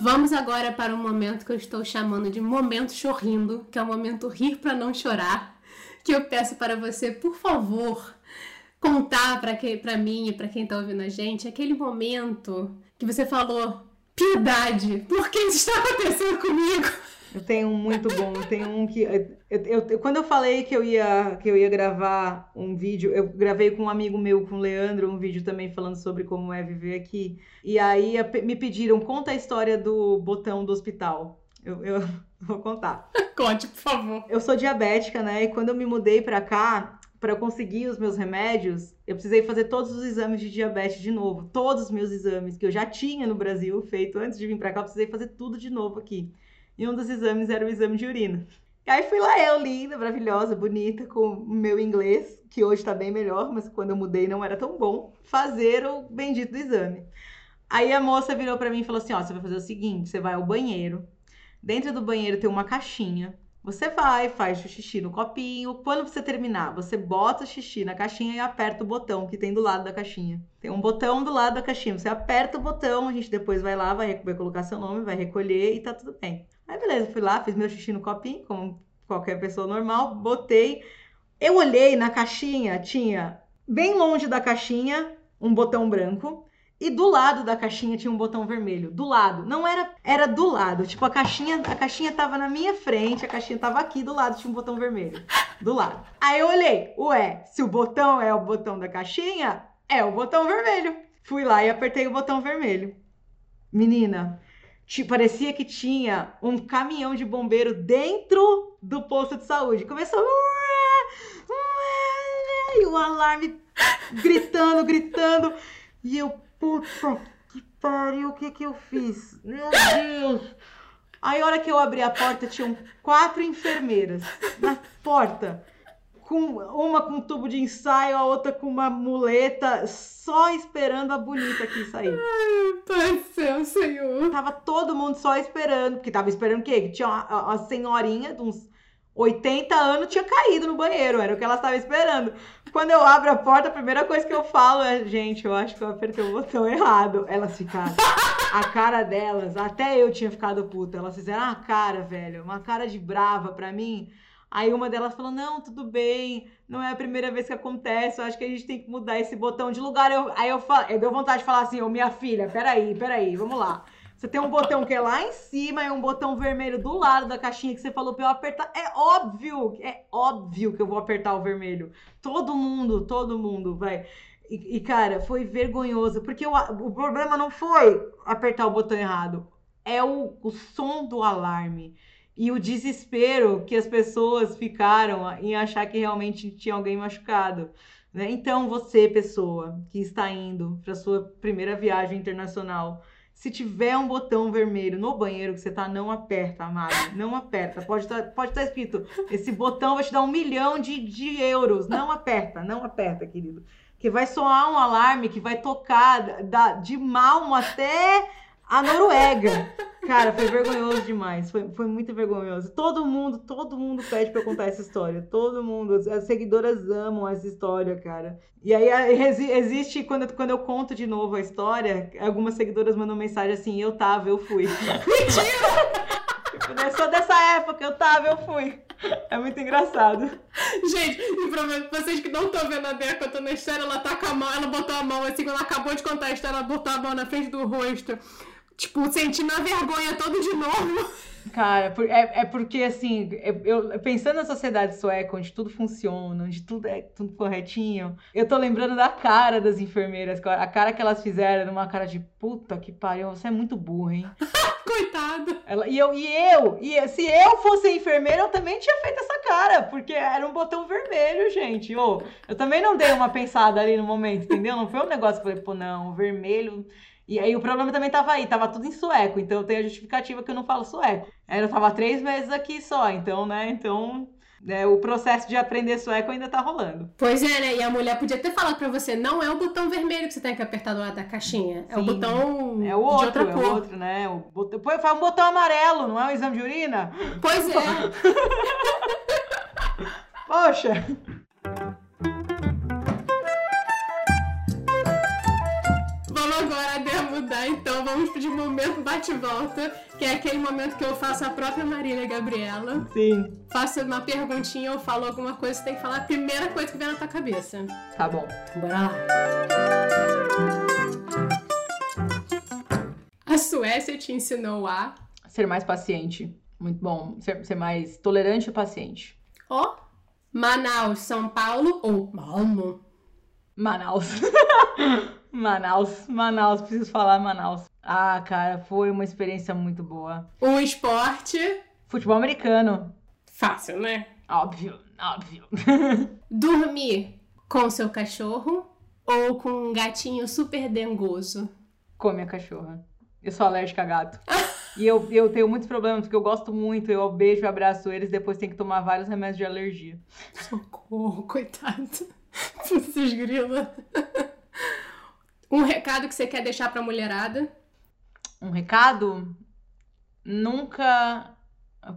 [SPEAKER 3] Vamos agora para um momento que eu estou chamando de momento chorrindo, que é o momento rir para não chorar, que eu peço para você, por favor, contar para mim e para quem está ouvindo a gente aquele momento que você falou, piedade, por que isso está acontecendo comigo?
[SPEAKER 2] Eu tenho um muito bom, eu tenho um que eu, eu, eu, quando eu falei que eu ia que eu ia gravar um vídeo, eu gravei com um amigo meu, com o Leandro, um vídeo também falando sobre como é viver aqui. E aí me pediram conta a história do botão do hospital. Eu, eu *laughs* vou contar. *laughs*
[SPEAKER 3] Conte, por favor.
[SPEAKER 2] Eu sou diabética, né? E quando eu me mudei para cá, para conseguir os meus remédios, eu precisei fazer todos os exames de diabetes de novo. Todos os meus exames que eu já tinha no Brasil feito antes de vir para cá, eu precisei fazer tudo de novo aqui. E um dos exames era o exame de urina. E aí fui lá eu, linda, maravilhosa, bonita, com o meu inglês, que hoje está bem melhor, mas quando eu mudei não era tão bom, fazer o bendito do exame. Aí a moça virou para mim e falou assim: ó, você vai fazer o seguinte, você vai ao banheiro. Dentro do banheiro tem uma caixinha você vai, faz o xixi no copinho. Quando você terminar, você bota o xixi na caixinha e aperta o botão que tem do lado da caixinha. Tem um botão do lado da caixinha. Você aperta o botão, a gente depois vai lá, vai, vai colocar seu nome, vai recolher e tá tudo bem. Aí beleza, fui lá, fiz meu xixi no copinho, como qualquer pessoa normal, botei. Eu olhei na caixinha, tinha bem longe da caixinha um botão branco. E do lado da caixinha tinha um botão vermelho. Do lado. Não era. Era do lado. Tipo, a caixinha, a caixinha tava na minha frente, a caixinha tava aqui do lado, tinha um botão vermelho. Do lado. Aí eu olhei, ué, se o botão é o botão da caixinha, é o botão vermelho. Fui lá e apertei o botão vermelho. Menina, parecia que tinha um caminhão de bombeiro dentro do posto de saúde. Começou. E o alarme gritando, gritando. E eu, Puta que pariu, o que que eu fiz? Meu Deus! Aí, a hora que eu abri a porta, tinham quatro enfermeiras na porta. Com uma com um tubo de ensaio, a outra com uma muleta, só esperando a bonita aqui sair. *laughs*
[SPEAKER 3] Ai, pai do céu, senhor.
[SPEAKER 2] Tava todo mundo só esperando, porque tava esperando o quê? Que tinha uma, uma senhorinha de uns 80 anos tinha caído no banheiro, era o que ela estava esperando. Quando eu abro a porta, a primeira coisa que eu falo é: gente, eu acho que eu apertei o botão errado. Elas ficaram. A cara delas, até eu tinha ficado puta. Elas fizeram uma cara, velho, uma cara de brava pra mim. Aí uma delas falou: não, tudo bem, não é a primeira vez que acontece, eu acho que a gente tem que mudar esse botão de lugar. Eu, aí eu, eu deu vontade de falar assim: ô, minha filha, peraí, peraí, vamos lá. Você tem um botão que é lá em cima e um botão vermelho do lado da caixinha que você falou pra eu apertar. É óbvio, é óbvio que eu vou apertar o vermelho. Todo mundo, todo mundo vai. E, e cara, foi vergonhoso, porque o, o problema não foi apertar o botão errado, é o, o som do alarme e o desespero que as pessoas ficaram em achar que realmente tinha alguém machucado. Né? Então, você, pessoa que está indo para sua primeira viagem internacional, se tiver um botão vermelho no banheiro que você tá, não aperta, amado. Não aperta. Pode estar tá, pode tá escrito: esse botão vai te dar um milhão de, de euros. Não aperta, não aperta, querido. Que vai soar um alarme que vai tocar da, de Malmo até A Noruega. Cara, foi vergonhoso demais. Foi, foi muito vergonhoso. Todo mundo, todo mundo pede pra eu contar essa história. Todo mundo. As seguidoras amam essa história, cara. E aí existe, quando, quando eu conto de novo a história, algumas seguidoras mandam mensagem assim: eu tava, eu fui. *laughs*
[SPEAKER 1] Mentira!
[SPEAKER 2] Eu sou dessa época, eu tava, eu fui. É muito engraçado.
[SPEAKER 1] Gente, e pra vocês que não estão vendo a Bea contando a história, ela tá com a mão, ela botou a mão assim, quando ela acabou de contar a história, ela botou a mão na frente do rosto tipo, sentindo a vergonha todo de novo. *laughs*
[SPEAKER 2] Cara, é, é porque, assim, eu, pensando na sociedade sueca, onde tudo funciona, onde tudo é tudo corretinho, eu tô lembrando da cara das enfermeiras, a cara que elas fizeram, uma cara de puta que pariu, você é muito burra, hein? *laughs*
[SPEAKER 1] Coitada.
[SPEAKER 2] Ela, e eu, e eu, e se eu fosse enfermeira, eu também tinha feito essa cara, porque era um botão vermelho, gente. Oh, eu também não dei uma pensada ali no momento, entendeu? Não foi um negócio que eu falei, pô, não, vermelho e aí o problema também tava aí, tava tudo em sueco, então tem a justificativa que eu não falo sueco. Eu tava três meses aqui só, então, né, então né, o processo de aprender sueco ainda tá rolando.
[SPEAKER 1] Pois é, né? E a mulher podia ter falado pra você, não é o botão vermelho que você tem que apertar do lado da caixinha. É Sim, o botão
[SPEAKER 2] é o outro,
[SPEAKER 1] de outra
[SPEAKER 2] é
[SPEAKER 1] cor.
[SPEAKER 2] o outro, né? O botão... Foi um botão amarelo, não é um exame de urina?
[SPEAKER 1] Pois é. *laughs*
[SPEAKER 2] Poxa.
[SPEAKER 1] Mudar, então vamos pedir um momento bate-volta, que é aquele momento que eu faço a própria Marília Gabriela.
[SPEAKER 2] Sim.
[SPEAKER 1] Faço uma perguntinha ou falo alguma coisa, você tem que falar a primeira coisa que vem na tua cabeça.
[SPEAKER 2] Tá bom.
[SPEAKER 1] Bora lá. A Suécia te ensinou a
[SPEAKER 2] ser mais paciente. Muito bom. Ser, ser mais tolerante e paciente.
[SPEAKER 1] Ó, oh, Manaus, São Paulo ou Malmo?
[SPEAKER 2] Manaus. *laughs* Manaus, Manaus, preciso falar Manaus. Ah, cara, foi uma experiência muito boa.
[SPEAKER 1] O esporte?
[SPEAKER 2] Futebol americano.
[SPEAKER 1] Fácil, né?
[SPEAKER 2] Óbvio, óbvio. *laughs*
[SPEAKER 1] Dormir com seu cachorro ou com um gatinho super dengoso?
[SPEAKER 2] Com minha cachorra. Eu sou alérgica a gato. *laughs* e eu, eu tenho muitos problemas, porque eu gosto muito, eu beijo e abraço eles, depois tenho que tomar vários remédios de alergia.
[SPEAKER 1] Socorro, coitado. *laughs* Putz, grila. Um recado que você quer deixar pra mulherada?
[SPEAKER 2] Um recado? Nunca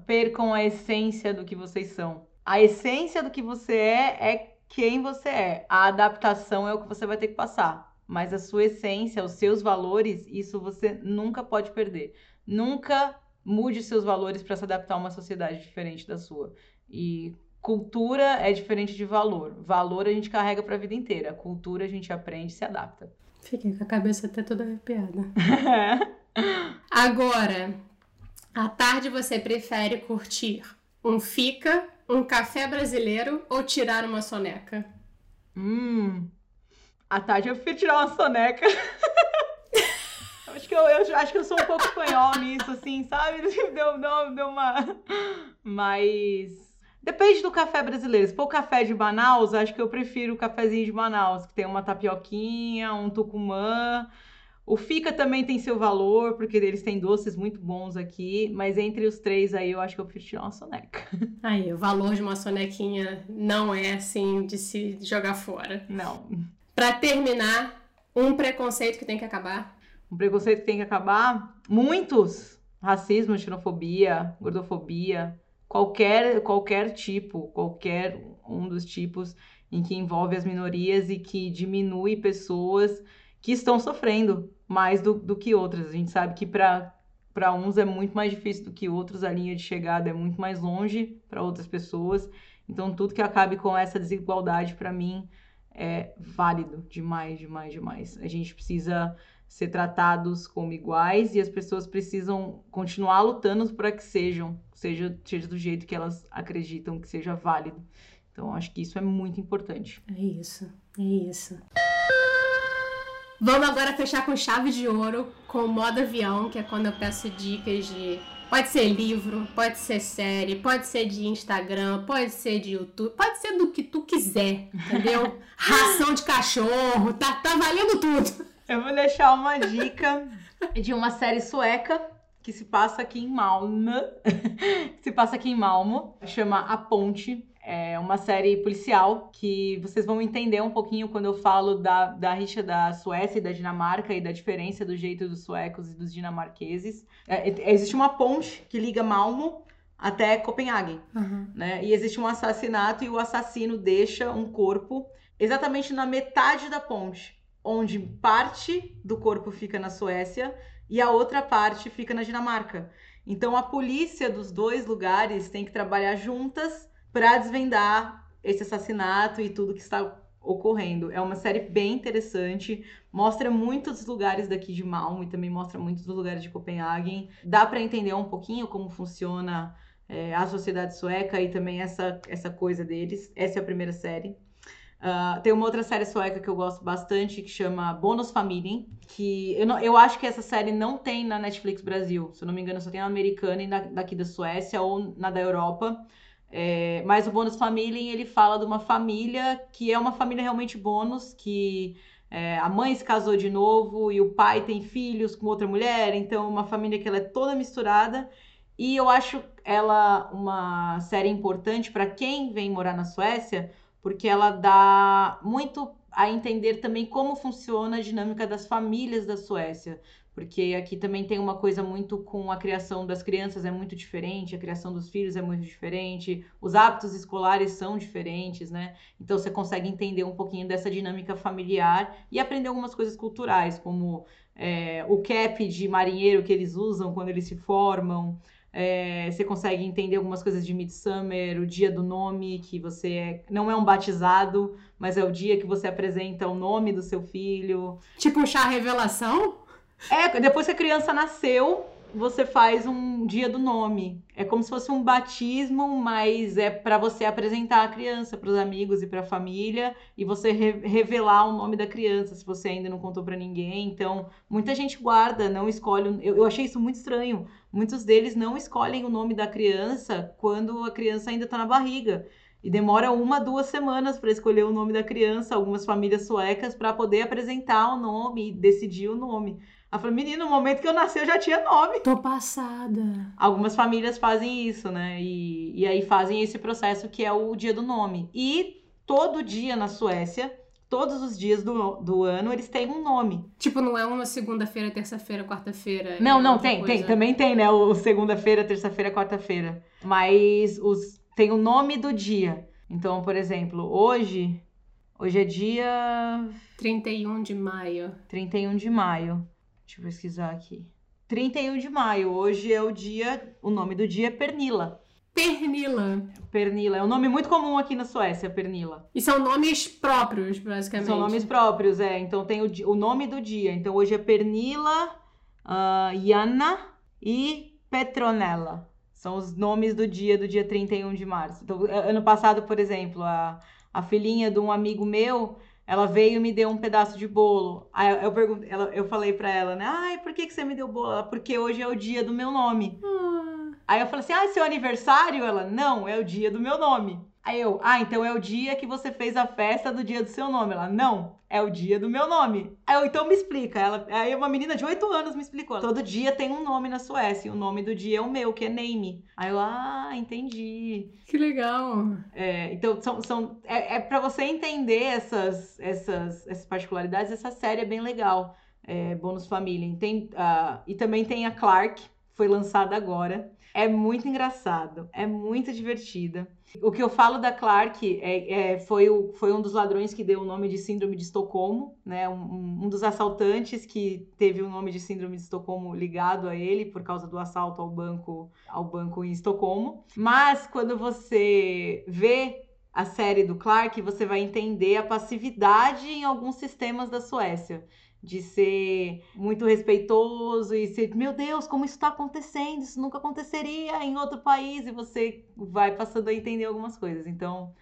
[SPEAKER 2] percam a essência do que vocês são. A essência do que você é é quem você é. A adaptação é o que você vai ter que passar. Mas a sua essência, os seus valores, isso você nunca pode perder. Nunca mude seus valores para se adaptar a uma sociedade diferente da sua. E cultura é diferente de valor. Valor a gente carrega para a vida inteira. Cultura a gente aprende e se adapta.
[SPEAKER 1] Fiquei com a cabeça até toda arrepiada. *laughs* Agora, à tarde você prefere curtir um fica, um café brasileiro ou tirar uma soneca?
[SPEAKER 2] Hum. À tarde eu prefiro tirar uma soneca. *laughs* acho que eu, eu, acho que eu sou um pouco espanhol nisso, assim, sabe? *laughs* Deu, deu, deu uma. Mas Depende do café brasileiro. Se for o café de Manaus, acho que eu prefiro o cafezinho de Manaus, que tem uma tapioquinha, um tucumã. O Fica também tem seu valor, porque eles têm doces muito bons aqui, mas entre os três aí eu acho que eu prefiro tirar uma soneca. *laughs*
[SPEAKER 1] Aí, o valor de uma sonequinha não é assim de se jogar fora.
[SPEAKER 2] Não.
[SPEAKER 1] Para terminar, um preconceito que tem que acabar.
[SPEAKER 2] Um preconceito que tem que acabar? Muitos! Racismo, xenofobia, gordofobia, qualquer, qualquer tipo, qualquer um dos tipos em que envolve as minorias e que diminui pessoas que estão sofrendo mais do, do que outras. A gente sabe que para uns é muito mais difícil do que outros, a linha de chegada é muito mais longe para outras pessoas. Então, tudo que acabe com essa desigualdade, para mim, é válido demais, demais, demais. A gente precisa ser tratados como iguais e as pessoas precisam continuar lutando para que sejam, seja, seja do jeito que elas acreditam que seja válido. Então, acho que isso é muito importante.
[SPEAKER 1] É isso, é isso. Vamos agora fechar com chave de ouro, com o modo avião, que é quando eu peço dicas de. Pode ser livro, pode ser série, pode ser de Instagram, pode ser de YouTube, pode ser do que tu quiser, entendeu? *laughs* Ração de cachorro, tá, tá valendo tudo.
[SPEAKER 2] Eu vou deixar uma dica de uma série sueca que se passa aqui em Malmö, que *laughs* se passa aqui em Malmo, chama A Ponte. É uma série policial que vocês vão entender um pouquinho quando eu falo da, da rixa da Suécia e da Dinamarca e da diferença do jeito dos suecos e dos dinamarqueses. É, existe uma ponte que liga Malmo até Copenhague, uhum. né? E existe um assassinato e o assassino deixa um corpo exatamente na metade da ponte, onde parte do corpo fica na Suécia e a outra parte fica na Dinamarca. Então a polícia dos dois lugares tem que trabalhar juntas para desvendar esse assassinato e tudo que está ocorrendo. É uma série bem interessante, mostra muitos lugares daqui de Malmo e também mostra muitos lugares de Copenhague. Dá para entender um pouquinho como funciona é, a sociedade sueca e também essa, essa coisa deles. Essa é a primeira série. Uh, tem uma outra série sueca que eu gosto bastante que chama Bonus Familien, que eu, não, eu acho que essa série não tem na Netflix Brasil. Se eu não me engano, só tem na americana e na, daqui da Suécia ou na da Europa. É, mas o Bonus Familien, ele fala de uma família que é uma família realmente bônus, que é, a mãe se casou de novo e o pai tem filhos com outra mulher, então uma família que ela é toda misturada e eu acho ela uma série importante para quem vem morar na Suécia, porque ela dá muito a entender também como funciona a dinâmica das famílias da Suécia. Porque aqui também tem uma coisa muito com a criação das crianças é muito diferente, a criação dos filhos é muito diferente, os hábitos escolares são diferentes, né? Então você consegue entender um pouquinho dessa dinâmica familiar e aprender algumas coisas culturais, como é, o cap de marinheiro que eles usam quando eles se formam. É, você consegue entender algumas coisas de Midsummer, o dia do nome, que você é, não é um batizado, mas é o dia que você apresenta o nome do seu filho.
[SPEAKER 3] Tipo chá revelação?
[SPEAKER 2] É, depois que a criança nasceu, você faz um dia do nome. É como se fosse um batismo, mas é para você apresentar a criança para os amigos e para a família e você re revelar o nome da criança, se você ainda não contou para ninguém. Então, muita gente guarda, não escolhe. Eu, eu achei isso muito estranho. Muitos deles não escolhem o nome da criança quando a criança ainda está na barriga. E demora uma, duas semanas para escolher o nome da criança, algumas famílias suecas, para poder apresentar o nome e decidir o nome. Ela falou, menino, no momento que eu nasci eu já tinha nome.
[SPEAKER 3] Tô passada.
[SPEAKER 2] Algumas famílias fazem isso, né? E, e aí fazem esse processo que é o dia do nome. E todo dia na Suécia, todos os dias do, do ano, eles têm um nome.
[SPEAKER 3] Tipo, não é uma segunda-feira, terça-feira, quarta-feira.
[SPEAKER 2] Não, não, tem, coisa. tem. Também tem, né? O segunda-feira, terça-feira, quarta-feira. Mas os, tem o nome do dia. Então, por exemplo, hoje. Hoje é dia.
[SPEAKER 3] 31 de maio.
[SPEAKER 2] 31 de maio. Deixa eu pesquisar aqui. 31 de maio. Hoje é o dia. O nome do dia é Pernila.
[SPEAKER 3] Pernila.
[SPEAKER 2] Pernila. É um nome muito comum aqui na Suécia, Pernila.
[SPEAKER 3] E são nomes próprios, basicamente.
[SPEAKER 2] São nomes próprios, é. Então tem o, o nome do dia. Então hoje é Pernila, uh, Jana e Petronella. São os nomes do dia, do dia 31 de março. Então, ano passado, por exemplo, a, a filhinha de um amigo meu ela veio e me deu um pedaço de bolo. Aí eu, perguntei, ela, eu falei pra ela, né? Ai, por que, que você me deu bolo? Ela, porque hoje é o dia do meu nome. Ah. Aí eu falei assim: ah, seu aniversário? Ela, não, é o dia do meu nome. Aí eu, ah, então é o dia que você fez a festa do dia do seu nome. Ela, não, é o dia do meu nome. Aí eu, então me explica. Ela, aí uma menina de 8 anos me explicou. Todo dia tem um nome na Suécia e o nome do dia é o meu, que é Name. Aí eu, ah, entendi.
[SPEAKER 3] Que legal.
[SPEAKER 2] É, então são, são é, é para você entender essas, essas, essas particularidades. Essa série é bem legal. É, Bônus Família. Tem, uh, e também tem a Clark, foi lançada agora. É muito engraçado, é muito divertida. O que eu falo da Clark é, é, foi, o, foi um dos ladrões que deu o nome de Síndrome de Estocolmo, né? Um, um, dos assaltantes que teve o nome de Síndrome de Estocolmo ligado a ele por causa do assalto ao banco, ao banco em Estocolmo. Mas quando você vê a série do Clark, você vai entender a passividade em alguns sistemas da Suécia de ser muito respeitoso e ser, meu Deus, como isso está acontecendo? Isso nunca aconteceria em outro país e você vai passando a entender algumas coisas. Então,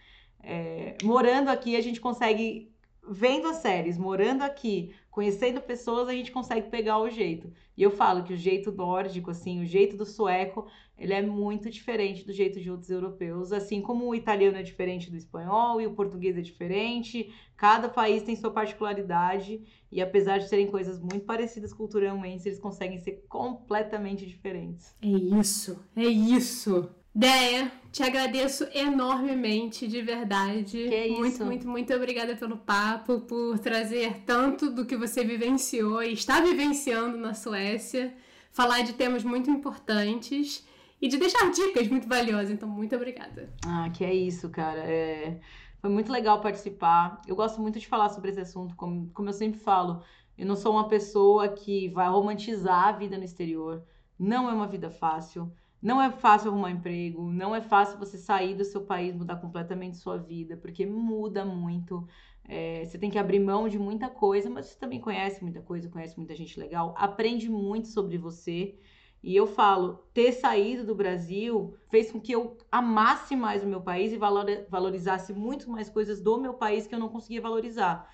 [SPEAKER 2] é, morando aqui, a gente consegue, vendo as séries, morando aqui, conhecendo pessoas, a gente consegue pegar o jeito. E eu falo que o jeito nórdico, assim, o jeito do sueco, ele é muito diferente do jeito de outros europeus, assim como o italiano é diferente do espanhol e o português é diferente. Cada país tem sua particularidade e apesar de serem coisas muito parecidas culturalmente, eles conseguem ser completamente diferentes.
[SPEAKER 3] É isso, é isso. Deia, te agradeço enormemente, de verdade.
[SPEAKER 2] Que é isso.
[SPEAKER 3] Muito, muito, muito obrigada pelo papo, por trazer tanto do que você vivenciou e está vivenciando na Suécia, falar de temas muito importantes e de deixar dicas muito valiosas. Então, muito obrigada.
[SPEAKER 2] Ah, que é isso, cara. É... Foi muito legal participar. Eu gosto muito de falar sobre esse assunto, como, como eu sempre falo. Eu não sou uma pessoa que vai romantizar a vida no exterior. Não é uma vida fácil. Não é fácil arrumar emprego, não é fácil você sair do seu país, mudar completamente sua vida, porque muda muito. É, você tem que abrir mão de muita coisa, mas você também conhece muita coisa, conhece muita gente legal, aprende muito sobre você. E eu falo, ter saído do Brasil fez com que eu amasse mais o meu país e valorizasse muito mais coisas do meu país que eu não conseguia valorizar.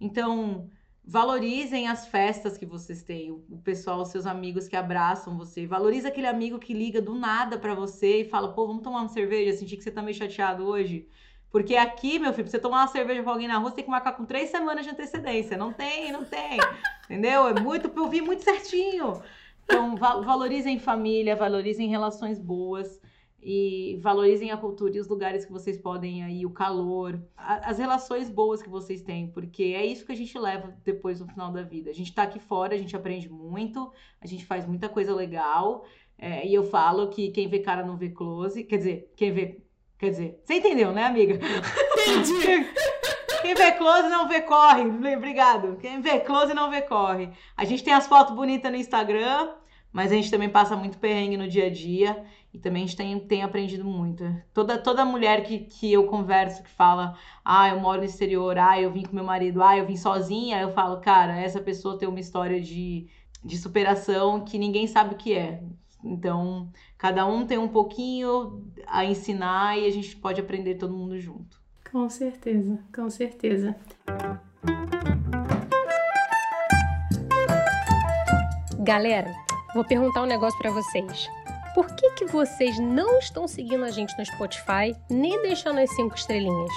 [SPEAKER 2] Então, Valorizem as festas que vocês têm, o pessoal, os seus amigos que abraçam você. Valoriza aquele amigo que liga do nada para você e fala: pô, vamos tomar uma cerveja? Senti que você tá meio chateado hoje. Porque aqui, meu filho, pra você tomar uma cerveja com alguém na rua, você tem que marcar com três semanas de antecedência. Não tem, não tem. *laughs* Entendeu? É muito pra eu vir muito certinho. Então, valorizem família, valorizem relações boas e valorizem a cultura e os lugares que vocês podem aí, o calor, a, as relações boas que vocês têm, porque é isso que a gente leva depois no final da vida. A gente tá aqui fora, a gente aprende muito, a gente faz muita coisa legal, é, e eu falo que quem vê cara não vê close, quer dizer, quem vê. Quer dizer, você entendeu, né, amiga?
[SPEAKER 3] Entendi! *laughs*
[SPEAKER 2] Quem vê close não vê corre. Obrigado. Quem vê close não vê corre. A gente tem as fotos bonitas no Instagram, mas a gente também passa muito perrengue no dia a dia. E também a gente tem, tem aprendido muito. Toda, toda mulher que, que eu converso, que fala, ah, eu moro no exterior, ah, eu vim com meu marido, ah, eu vim sozinha, eu falo, cara, essa pessoa tem uma história de, de superação que ninguém sabe o que é. Então, cada um tem um pouquinho a ensinar e a gente pode aprender todo mundo junto.
[SPEAKER 3] Com certeza, com certeza.
[SPEAKER 1] Galera, vou perguntar um negócio para vocês por que, que vocês não estão seguindo a gente no Spotify nem deixando as cinco estrelinhas?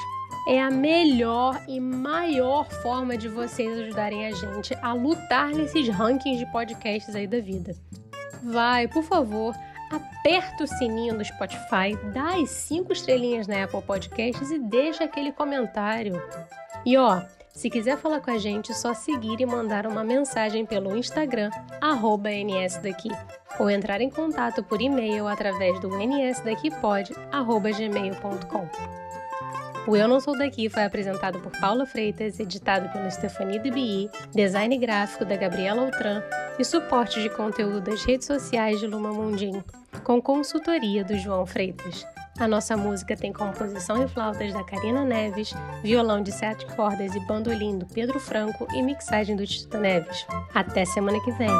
[SPEAKER 1] É a melhor e maior forma de vocês ajudarem a gente a lutar nesses rankings de podcasts aí da vida. Vai, por favor, aperta o sininho do Spotify, dá as cinco estrelinhas na Apple Podcasts e deixa aquele comentário. E ó, se quiser falar com a gente, é só seguir e mandar uma mensagem pelo Instagram, nsdaqui, ou entrar em contato por e-mail através do nsdaquipod.gmail.com. O Eu Não Sou Daqui foi apresentado por Paula Freitas, editado pelo Stefani DBI, design gráfico da Gabriela Outran e suporte de conteúdo das redes sociais de Luma Mundim, com consultoria do João Freitas. A nossa música tem composição e flautas da Karina Neves, violão de sete cordas e bandolim do Pedro Franco e mixagem do Tito Neves. Até semana que vem!